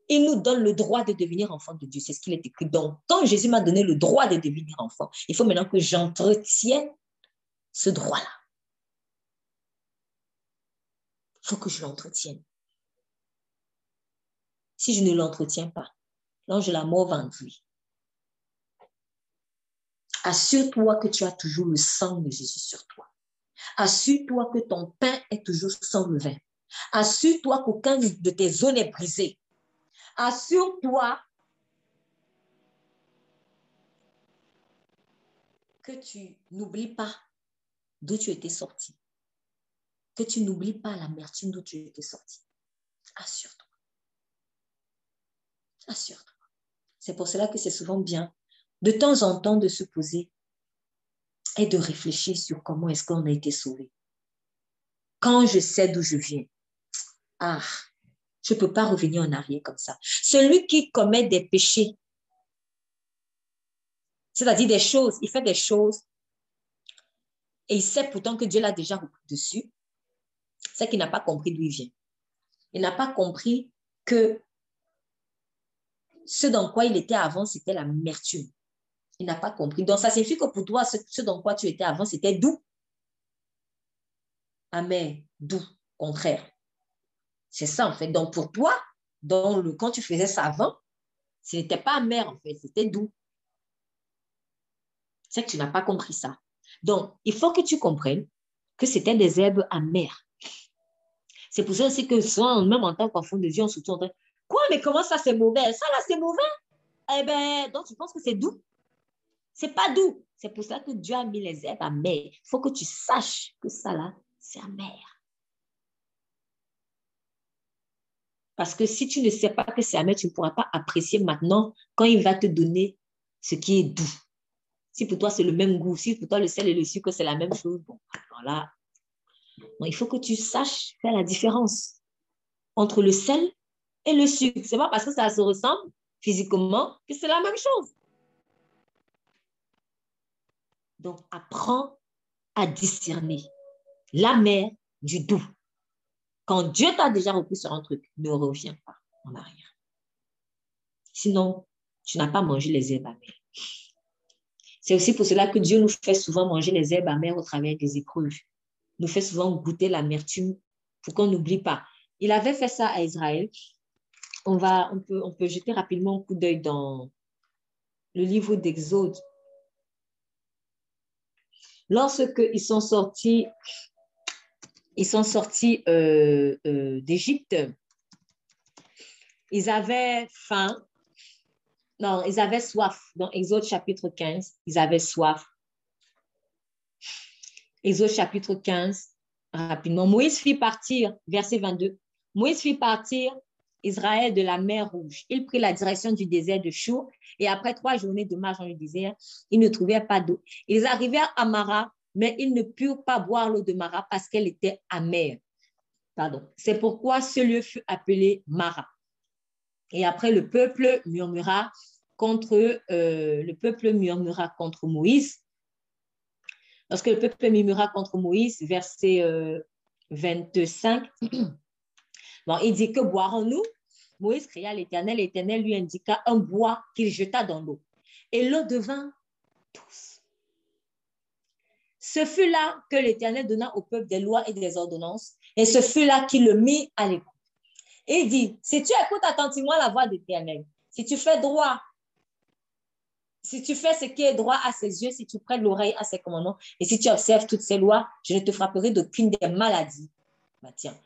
Il nous donne le droit de devenir enfant de Dieu. C'est ce qu'il est écrit. Donc, quand Jésus m'a donné le droit de devenir enfant, il faut maintenant que j'entretienne ce droit-là. Il faut que je l'entretienne. Si je ne l'entretiens pas, l'ange de la mort va entrer. Assure-toi que tu as toujours le sang de Jésus sur toi. Assure-toi que ton pain est toujours sans levain. Assure-toi qu'aucun de tes zones n'est brisé. Assure-toi que tu n'oublies pas d'où tu étais sorti. Que tu n'oublies pas l'amertume d'où tu étais sorti. Assure-toi. Assure-toi. C'est pour cela que c'est souvent bien de temps en temps de se poser et de réfléchir sur comment est-ce qu'on a été sauvé. Quand je sais d'où je viens, ah, je ne peux pas revenir en arrière comme ça. Celui qui commet des péchés, c'est-à-dire des choses, il fait des choses et il sait pourtant que Dieu l'a déjà repris dessus, c'est qu'il n'a pas compris d'où il vient. Il n'a pas compris que ce dans quoi il était avant, c'était l'amertume. Il n'a pas compris. Donc, ça signifie que pour toi, ce, dans quoi tu étais avant, c'était doux. Amer, doux, contraire. C'est ça, en fait. Donc, pour toi, dans le, quand tu faisais ça avant, ce n'était pas amer, en fait, c'était doux. C'est que tu n'as pas compris ça. Donc, il faut que tu comprennes que c'était des herbes amères. C'est pour ça aussi que souvent, même en tant qu'enfant de Dieu, on se tourne. Mais comment ça, c'est mauvais? Ça, là, c'est mauvais? Eh bien, donc tu penses que c'est doux? C'est pas doux. C'est pour ça que Dieu a mis les herbes amères. Il faut que tu saches que ça là, c'est amer. Parce que si tu ne sais pas que c'est amer, tu ne pourras pas apprécier maintenant quand il va te donner ce qui est doux. Si pour toi c'est le même goût, si pour toi le sel et le sucre c'est la même chose, bon, voilà. il faut que tu saches faire la différence entre le sel et le sucre. C'est pas parce que ça se ressemble physiquement que c'est la même chose. Donc, apprends à discerner la mer du doux. Quand Dieu t'a déjà repris sur un truc, ne reviens pas en arrière. Sinon, tu n'as pas mangé les herbes amères. C'est aussi pour cela que Dieu nous fait souvent manger les herbes amères au travers des épreuves. Nous fait souvent goûter l'amertume pour qu'on n'oublie pas. Il avait fait ça à Israël. On, peut jeter rapidement un coup d'œil dans le livre d'Exode, Lorsqu'ils sont sortis, ils sont sortis euh, euh, d'Égypte, ils avaient faim. Non, ils avaient soif. Dans Exode chapitre 15, ils avaient soif. Exode chapitre 15, rapidement. Moïse fit partir, verset 22. Moïse fit partir Israël de la mer Rouge. Il prit la direction du désert de Chour et après trois journées de marche dans le désert, ils ne trouvèrent pas d'eau. Ils arrivèrent à Mara, mais ils ne purent pas boire l'eau de Mara parce qu'elle était amère. Pardon. C'est pourquoi ce lieu fut appelé Mara. Et après, le peuple murmura contre, euh, le peuple murmura contre Moïse. Lorsque le peuple murmura contre Moïse, verset 25, euh, bon, il dit que boirons-nous? Moïse cria l'Éternel, l'Éternel lui indiqua un bois qu'il jeta dans l'eau. Et l'eau devint douce. Ce fut là que l'Éternel donna au peuple des lois et des ordonnances, et ce fut là qu'il le mit à l'écoute. Et il dit, si tu écoutes attentivement la voix de l'Éternel, si tu fais droit, si tu fais ce qui est droit à ses yeux, si tu prêtes l'oreille à ses commandements, et si tu observes toutes ses lois, je ne te frapperai d'aucune des maladies. Bah, tiens,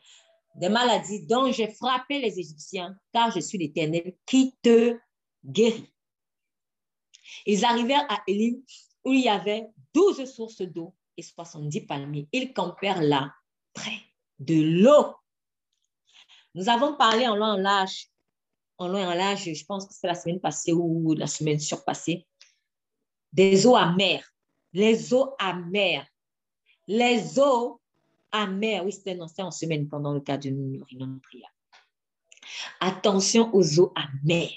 des maladies dont j'ai frappé les Égyptiens, car je suis l'Éternel qui te guérit. Ils arrivèrent à Élim, où il y avait douze sources d'eau et soixante-dix palmiers. Ils campèrent là, près de l'eau. Nous avons parlé en loin en large, en loin en large, je pense que c'est la semaine passée ou la semaine surpassée, des eaux amères. Les eaux amères. Les eaux amères. Oui, c'était en semaine pendant le cas d'une réunion de prière. Attention aux eaux amères.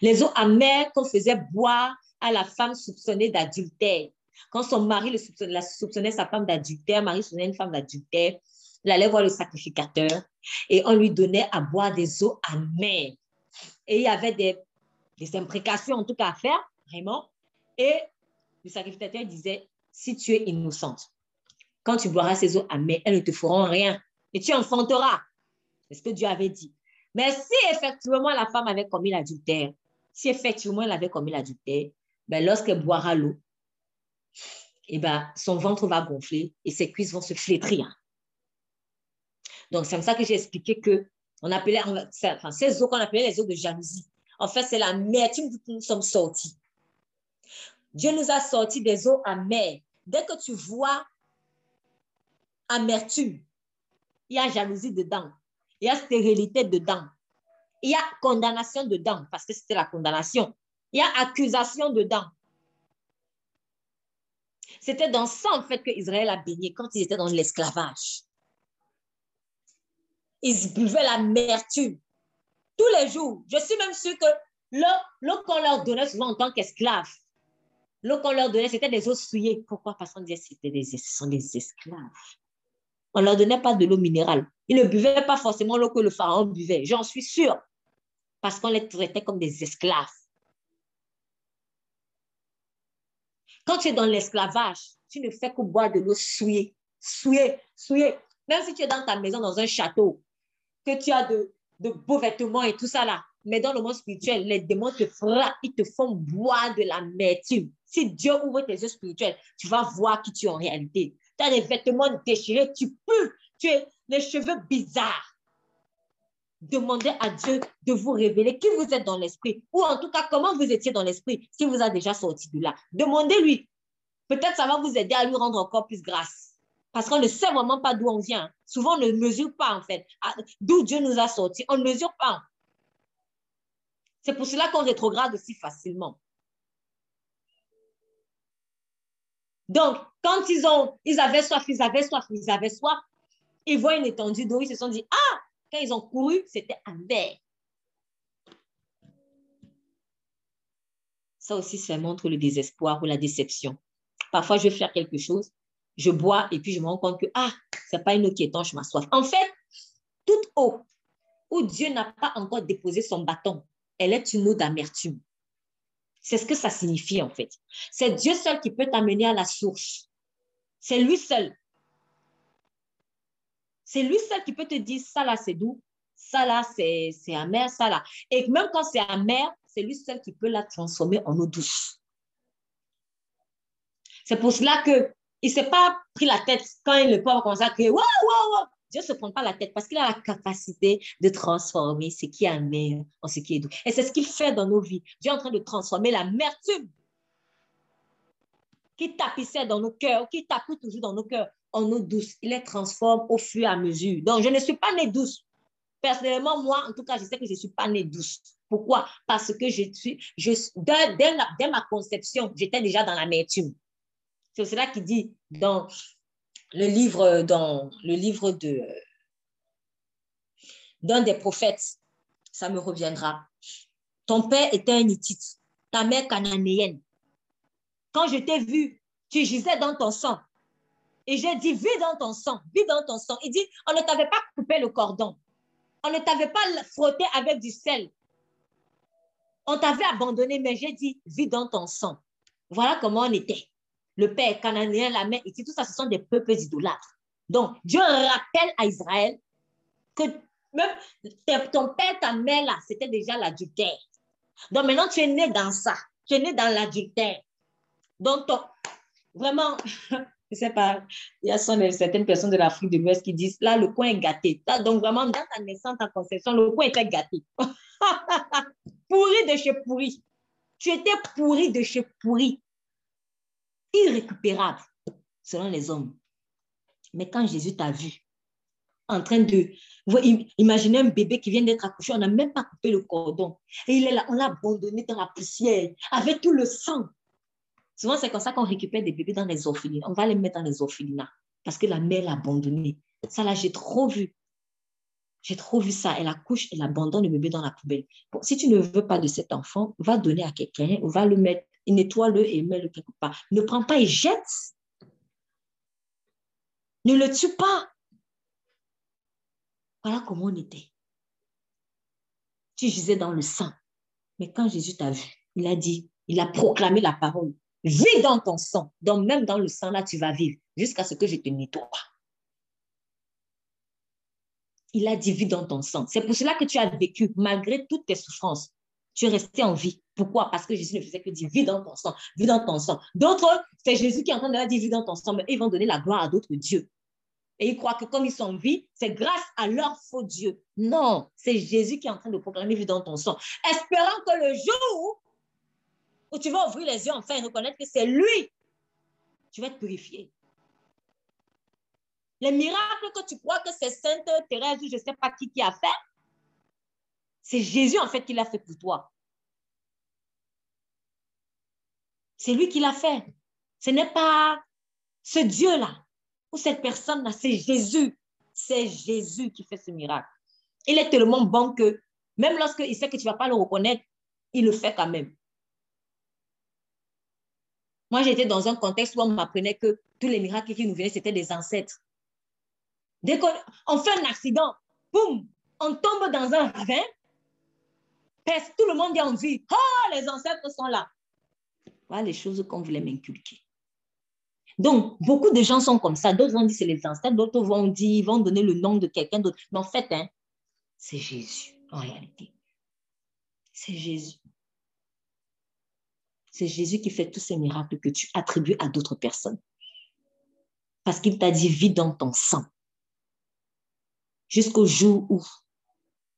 Les eaux amères qu'on faisait boire à la femme soupçonnée d'adultère. Quand son mari soupçonnait, la soupçonnait sa femme d'adultère, mari soupçonnait une femme d'adultère, Il allait voir le sacrificateur et on lui donnait à boire des eaux amères. Et il y avait des, des imprécations en tout cas à faire, vraiment. Et le sacrificateur disait, si tu es innocente, quand tu boiras ces eaux amères, elles ne te feront rien et tu enfanteras. C'est ce que Dieu avait dit. Mais si effectivement la femme avait commis l'adultère, si effectivement elle avait commis l'adultère, ben lorsqu'elle boira l'eau, eh ben, son ventre va gonfler et ses cuisses vont se flétrir. Donc, c'est comme ça que j'ai expliqué que on appelait, enfin, ces eaux qu'on appelait les eaux de jalousie. En fait, c'est l'amertume que nous sommes sortis. Dieu nous a sortis des eaux amères. Dès que tu vois amertume, il y a jalousie dedans, il y a stérilité dedans, il y a condamnation dedans, parce que c'était la condamnation. Il y a accusation dedans. C'était dans ça, en fait, que Israël a baigné quand ils étaient dans l'esclavage. Ils buvaient l'amertume tous les jours. Je suis même sûre que l'eau qu'on leur donnait souvent en tant qu'esclaves, l'eau qu'on leur donnait, c'était des eaux souillées. Pourquoi? Parce qu'on disait que des, ce sont des esclaves. On ne leur donnait pas de l'eau minérale. Ils ne buvaient pas forcément l'eau que le pharaon buvait. J'en suis sûre parce qu'on les traitait comme des esclaves. Quand tu es dans l'esclavage, tu ne fais que boire de l'eau souillée, souillée, souillée. Même si tu es dans ta maison, dans un château, que tu as de, beaux vêtements et tout ça là, mais dans le monde spirituel, les démons te frappent, ils te font boire de la l'amertume. Si Dieu ouvre tes yeux spirituels, tu vas voir qui tu es en réalité. Tu as des vêtements déchirés, tu peux, tu as les cheveux bizarres demandez à Dieu de vous révéler qui vous êtes dans l'esprit, ou en tout cas comment vous étiez dans l'esprit, si vous a déjà sorti de là. Demandez-lui. Peut-être ça va vous aider à lui rendre encore plus grâce. Parce qu'on ne sait vraiment pas d'où on vient. Souvent, on ne mesure pas, en fait, d'où Dieu nous a sortis. On ne mesure pas. C'est pour cela qu'on rétrograde aussi facilement. Donc, quand ils, ont, ils avaient soif, ils avaient soif, ils avaient soif, ils voient une étendue d'eau, ils se sont dit, ah, quand ils ont couru, c'était amer. Ça aussi, ça montre le désespoir ou la déception. Parfois, je vais faire quelque chose, je bois et puis je me rends compte que, ah, ce n'est pas une eau qui étanche ma soif. En fait, toute eau où Dieu n'a pas encore déposé son bâton, elle est une eau d'amertume. C'est ce que ça signifie en fait. C'est Dieu seul qui peut t'amener à la source. C'est lui seul. C'est lui seul qui peut te dire, ça là, c'est doux, ça là, c'est amer, ça là. Et même quand c'est amer, c'est lui seul qui peut la transformer en eau douce. C'est pour cela qu'il ne s'est pas pris la tête quand il le peut commencer à crier, waouh, waouh, waouh. Dieu ne se prend pas la tête parce qu'il a la capacité de transformer ce qui est amer en ce qui est doux. Et c'est ce qu'il fait dans nos vies. Dieu est en train de transformer l'amertume qui tapissait dans nos cœurs, qui tapit toujours dans nos cœurs, en eau douce. Il les transforme au fur et à mesure. Donc, je ne suis pas née douce. Personnellement, moi, en tout cas, je sais que je ne suis pas née douce. Pourquoi? Parce que je suis, je, dès, dès, ma conception, j'étais déjà dans l'amertume. C'est cela qui dit dans le livre, dans le livre de d'un des prophètes, ça me reviendra. Ton père était un Hittite, ta mère cananéenne. Quand je t'ai vu, tu gisais dans ton sang. Et j'ai dit, vis dans ton sang, vis dans ton sang. Il dit, on ne t'avait pas coupé le cordon. On ne t'avait pas frotté avec du sel. On t'avait abandonné, mais j'ai dit, vis dans ton sang. Voilà comment on était. Le père cananéen, la mère, dit, tout ça, ce sont des peuples idolâtres. Donc, Dieu rappelle à Israël que même ton père, ta mère, là, c'était déjà l'adultère. Donc, maintenant, tu es né dans ça. Tu es né dans l'adultère. Donc, vraiment, je sais pas, il y a certaines personnes de l'Afrique de l'Ouest qui disent, là, le coin est gâté. Donc, vraiment, dans ta naissance, ta conception, le coin était gâté. pourri de chez pourri. Tu étais pourri de chez pourri. Irrécupérable, selon les hommes. Mais quand Jésus t'a vu, en train de... Imaginez un bébé qui vient d'être accouché, on n'a même pas coupé le cordon. Et il est là, on l'a abandonné dans la poussière, avec tout le sang. Souvent, c'est comme ça qu'on récupère des bébés dans les orphelinats. On va les mettre dans les orphelinats parce que la mère l'a abandonné. Ça, là, j'ai trop vu. J'ai trop vu ça. Elle accouche, elle abandonne le bébé dans la poubelle. Bon, si tu ne veux pas de cet enfant, va donner à quelqu'un, va le mettre, nettoie-le et mets-le quelque part. Ne prends pas et jette. Ne le tue pas. Voilà comment on était. Tu gisais dans le sang. Mais quand Jésus t'a vu, il a dit, il a proclamé la parole. Vis dans ton sang. Donc même dans le sang, là, tu vas vivre jusqu'à ce que je te nettoie. Il a dit, vis dans ton sang. C'est pour cela que tu as vécu, malgré toutes tes souffrances. Tu es resté en vie. Pourquoi? Parce que Jésus ne faisait que dire, vis dans ton sang, vis dans ton sang. D'autres, c'est Jésus qui est en train de leur dire, vis dans ton sang, mais ils vont donner la gloire à d'autres dieux. Et ils croient que comme ils sont en vie, c'est grâce à leur faux Dieu. Non, c'est Jésus qui est en train de proclamer vie dans ton sang. Espérant que le jour où tu vas ouvrir les yeux enfin et reconnaître que c'est lui, tu vas être purifié. Les miracles que tu crois que c'est Sainte Thérèse ou je ne sais pas qui qui a fait, c'est Jésus en fait qui l'a fait pour toi. C'est lui qui l'a fait. Ce n'est pas ce Dieu-là ou cette personne-là, c'est Jésus. C'est Jésus qui fait ce miracle. Il est tellement bon que même lorsqu'il sait que tu ne vas pas le reconnaître, il le fait quand même. Moi, j'étais dans un contexte où on m'apprenait que tous les miracles qui nous venaient, c'était des ancêtres. Dès qu'on fait un accident, boum, on tombe dans un ravin, tout le monde est en vie. Oh, les ancêtres sont là. Voilà les choses qu'on voulait m'inculquer. Donc, beaucoup de gens sont comme ça. D'autres vont dire c'est les ancêtres, d'autres vont dire, vont donner le nom de quelqu'un d'autre. Mais en fait, hein, c'est Jésus, en réalité. C'est Jésus. C'est Jésus qui fait tous ces miracles que tu attribues à d'autres personnes. Parce qu'il t'a dit, vis dans ton sang. Jusqu'au jour où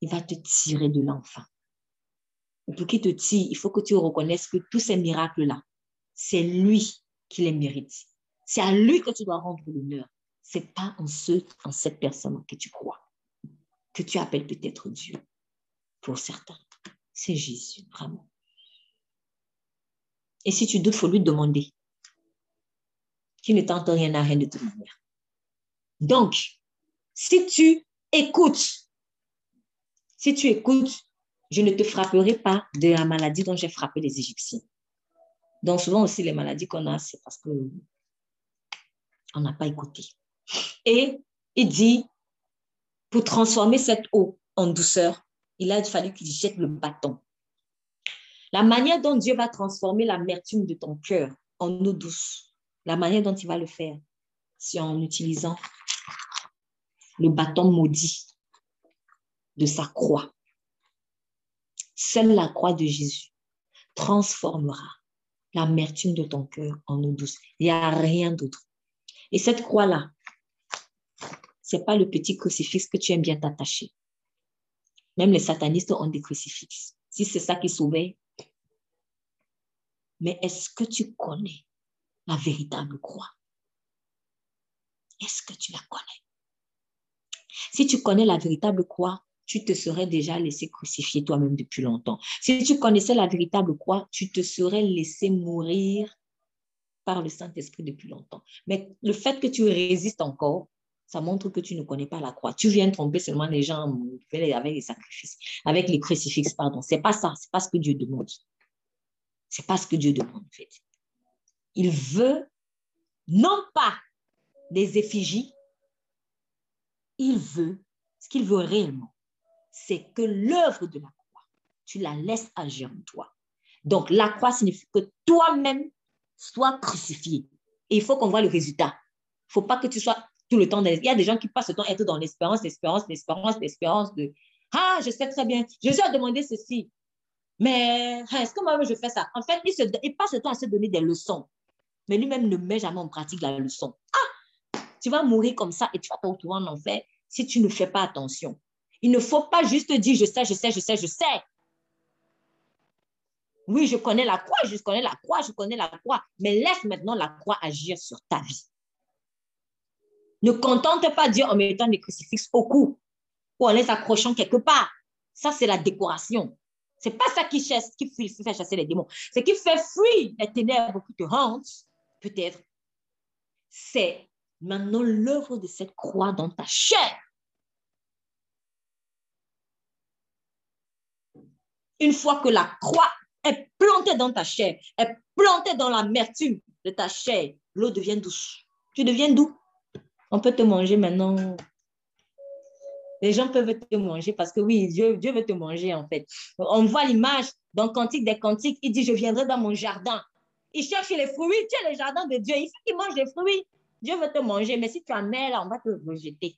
il va te tirer de l'enfant pour qu'il te tire, il faut que tu reconnaisses que tous ces miracles-là, c'est lui qui les mérite. C'est à lui que tu dois rendre l'honneur. Ce n'est pas en, ce, en cette personne que tu crois, que tu appelles peut-être Dieu. Pour certains, c'est Jésus, vraiment. Et si tu doutes, il faut lui demander. Qui ne tente rien à rien de toute manière. Donc, si tu écoutes, si tu écoutes je ne te frapperai pas de la maladie dont j'ai frappé les Égyptiens. Donc souvent aussi les maladies qu'on a, c'est parce que on n'a pas écouté. Et il dit, pour transformer cette eau en douceur, il a fallu qu'il jette le bâton. La manière dont Dieu va transformer l'amertume de ton cœur en eau douce, la manière dont il va le faire, c'est en utilisant le bâton maudit de sa croix. Seule la croix de Jésus transformera l'amertume de ton cœur en eau douce. Il n'y a rien d'autre. Et cette croix-là, ce n'est pas le petit crucifix que tu aimes bien t'attacher. Même les satanistes ont des crucifixes. Si c'est ça qui sauvait. Mais est-ce que tu connais la véritable croix? Est-ce que tu la connais? Si tu connais la véritable croix, tu te serais déjà laissé crucifier toi-même depuis longtemps. Si tu connaissais la véritable croix, tu te serais laissé mourir par le Saint-Esprit depuis longtemps. Mais le fait que tu résistes encore, ça montre que tu ne connais pas la croix. Tu viens tromper seulement les gens avec les sacrifices, avec les crucifixes, pardon. C'est pas ça, c'est pas ce que Dieu demande. C'est pas ce que Dieu demande, en fait. Il veut non pas des effigies, il veut ce qu'il veut réellement c'est que l'œuvre de la croix, tu la laisses agir en toi. Donc, la croix signifie que toi-même sois crucifié. Et il faut qu'on voit le résultat. Il ne faut pas que tu sois tout le temps dans... Il y a des gens qui passent le temps à être dans l'espérance, l'espérance, l'espérance, l'espérance de Ah, je sais très bien, Jésus a demandé ceci. Mais hein, est-ce que moi, je fais ça? En fait, il, il passe le temps à se donner des leçons. Mais lui-même ne met jamais en pratique la leçon. Ah, tu vas mourir comme ça et tu vas te retrouver en enfer si tu ne fais pas attention. Il ne faut pas juste dire je sais, je sais, je sais, je sais. Oui, je connais la croix, je connais la croix, je connais la croix, mais laisse maintenant la croix agir sur ta vie. Ne contente pas Dieu en mettant des crucifixes au cou ou en les accrochant quelque part. Ça, c'est la décoration. C'est pas ça qui, chasse, qui fait chasser les démons. Ce qui fait fuir les ténèbres qui te hantent, peut-être, c'est maintenant l'œuvre de cette croix dans ta chair. Une fois que la croix est plantée dans ta chair, est plantée dans l'amertume de ta chair, l'eau devient douce. Tu deviens doux. On peut te manger maintenant Les gens peuvent te manger parce que oui, Dieu, Dieu veut te manger en fait. On voit l'image dans Cantique des Cantiques. Il dit, je viendrai dans mon jardin. Il cherche les fruits. Tu es le jardin de Dieu. Il faut qu'il mange les fruits. Dieu veut te manger. Mais si tu en es là, on va te rejeter.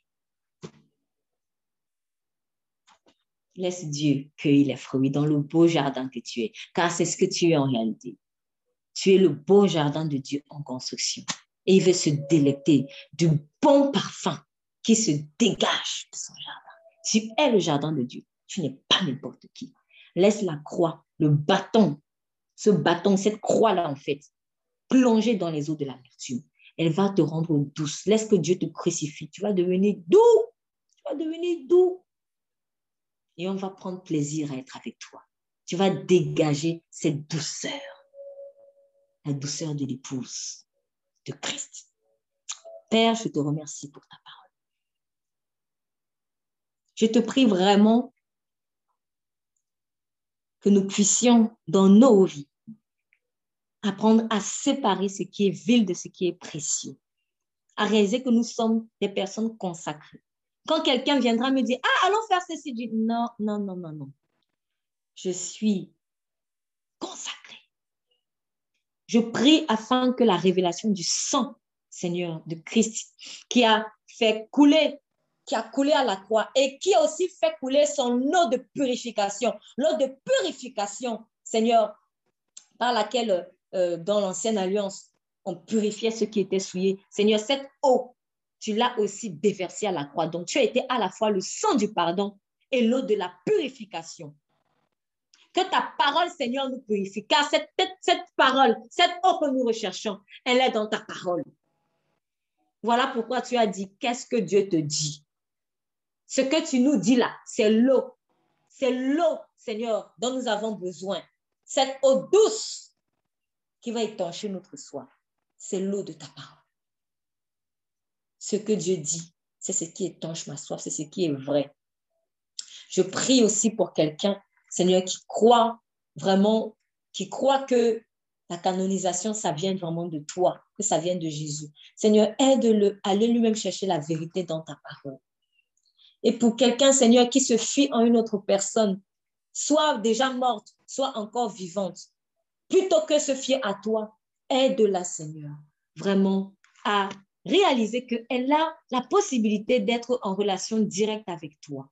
Laisse Dieu cueillir les fruits dans le beau jardin que tu es. Car c'est ce que tu es en réalité. Tu es le beau jardin de Dieu en construction. Et il veut se délecter du bon parfum qui se dégage de son jardin. Tu es le jardin de Dieu. Tu n'es pas n'importe qui. Laisse la croix, le bâton, ce bâton, cette croix-là, en fait, plonger dans les eaux de l'amertume. Elle va te rendre douce. Laisse que Dieu te crucifie. Tu vas devenir doux. Tu vas devenir doux. Et on va prendre plaisir à être avec toi. Tu vas dégager cette douceur. La douceur de l'épouse de Christ. Père, je te remercie pour ta parole. Je te prie vraiment que nous puissions, dans nos vies, apprendre à séparer ce qui est vil de ce qui est précieux, à réaliser que nous sommes des personnes consacrées. Quand quelqu'un viendra me dire, ah, allons faire ceci, je dis, non, non, non, non, non. Je suis consacrée. Je prie afin que la révélation du sang, Seigneur, de Christ, qui a fait couler qui a coulé à la croix et qui a aussi fait couler son eau de purification. L'eau de purification, Seigneur, par laquelle, euh, dans l'ancienne alliance, on purifiait ce qui était souillé. Seigneur, cette eau, tu l'as aussi déversée à la croix. Donc, tu as été à la fois le sang du pardon et l'eau de la purification. Que ta parole, Seigneur, nous purifie. Car cette, cette parole, cette eau que nous recherchons, elle est dans ta parole. Voilà pourquoi tu as dit, qu'est-ce que Dieu te dit? Ce que tu nous dis là, c'est l'eau. C'est l'eau, Seigneur, dont nous avons besoin. Cette eau douce qui va étancher notre soif. C'est l'eau de ta parole. Ce que Dieu dit, c'est ce qui étanche ma soif, c'est ce qui est vrai. Je prie aussi pour quelqu'un, Seigneur, qui croit vraiment, qui croit que la canonisation, ça vient vraiment de toi, que ça vient de Jésus. Seigneur, aide-le à aller lui-même chercher la vérité dans ta parole. Et pour quelqu'un, Seigneur, qui se fie en une autre personne, soit déjà morte, soit encore vivante, plutôt que se fier à toi, aide-la, Seigneur, vraiment à réaliser qu'elle a la possibilité d'être en relation directe avec toi.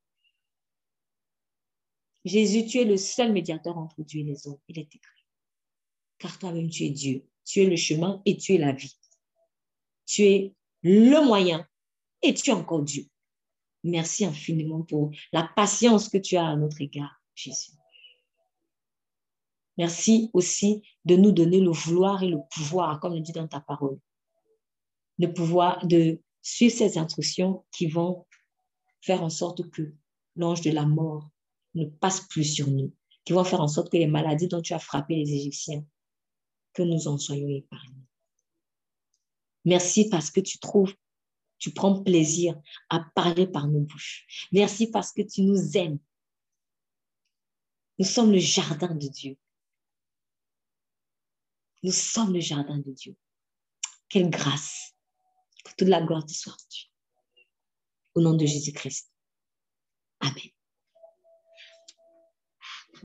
Jésus, tu es le seul médiateur entre Dieu et les hommes. Il est écrit. Car toi-même, tu es Dieu. Tu es le chemin et tu es la vie. Tu es le moyen et tu es encore Dieu. Merci infiniment pour la patience que tu as à notre égard, Jésus. Merci aussi de nous donner le vouloir et le pouvoir, comme le dit dans ta parole. Le pouvoir de suivre ces instructions qui vont faire en sorte que l'ange de la mort ne passe plus sur nous, qui vont faire en sorte que les maladies dont tu as frappé les Égyptiens, que nous en soyons épargnés. Merci parce que tu trouves tu prends plaisir à parler par nos bouches. Merci parce que tu nous aimes. Nous sommes le jardin de Dieu. Nous sommes le jardin de Dieu. Quelle grâce. Que toute la gloire te soit. Au nom de Jésus-Christ. Amen.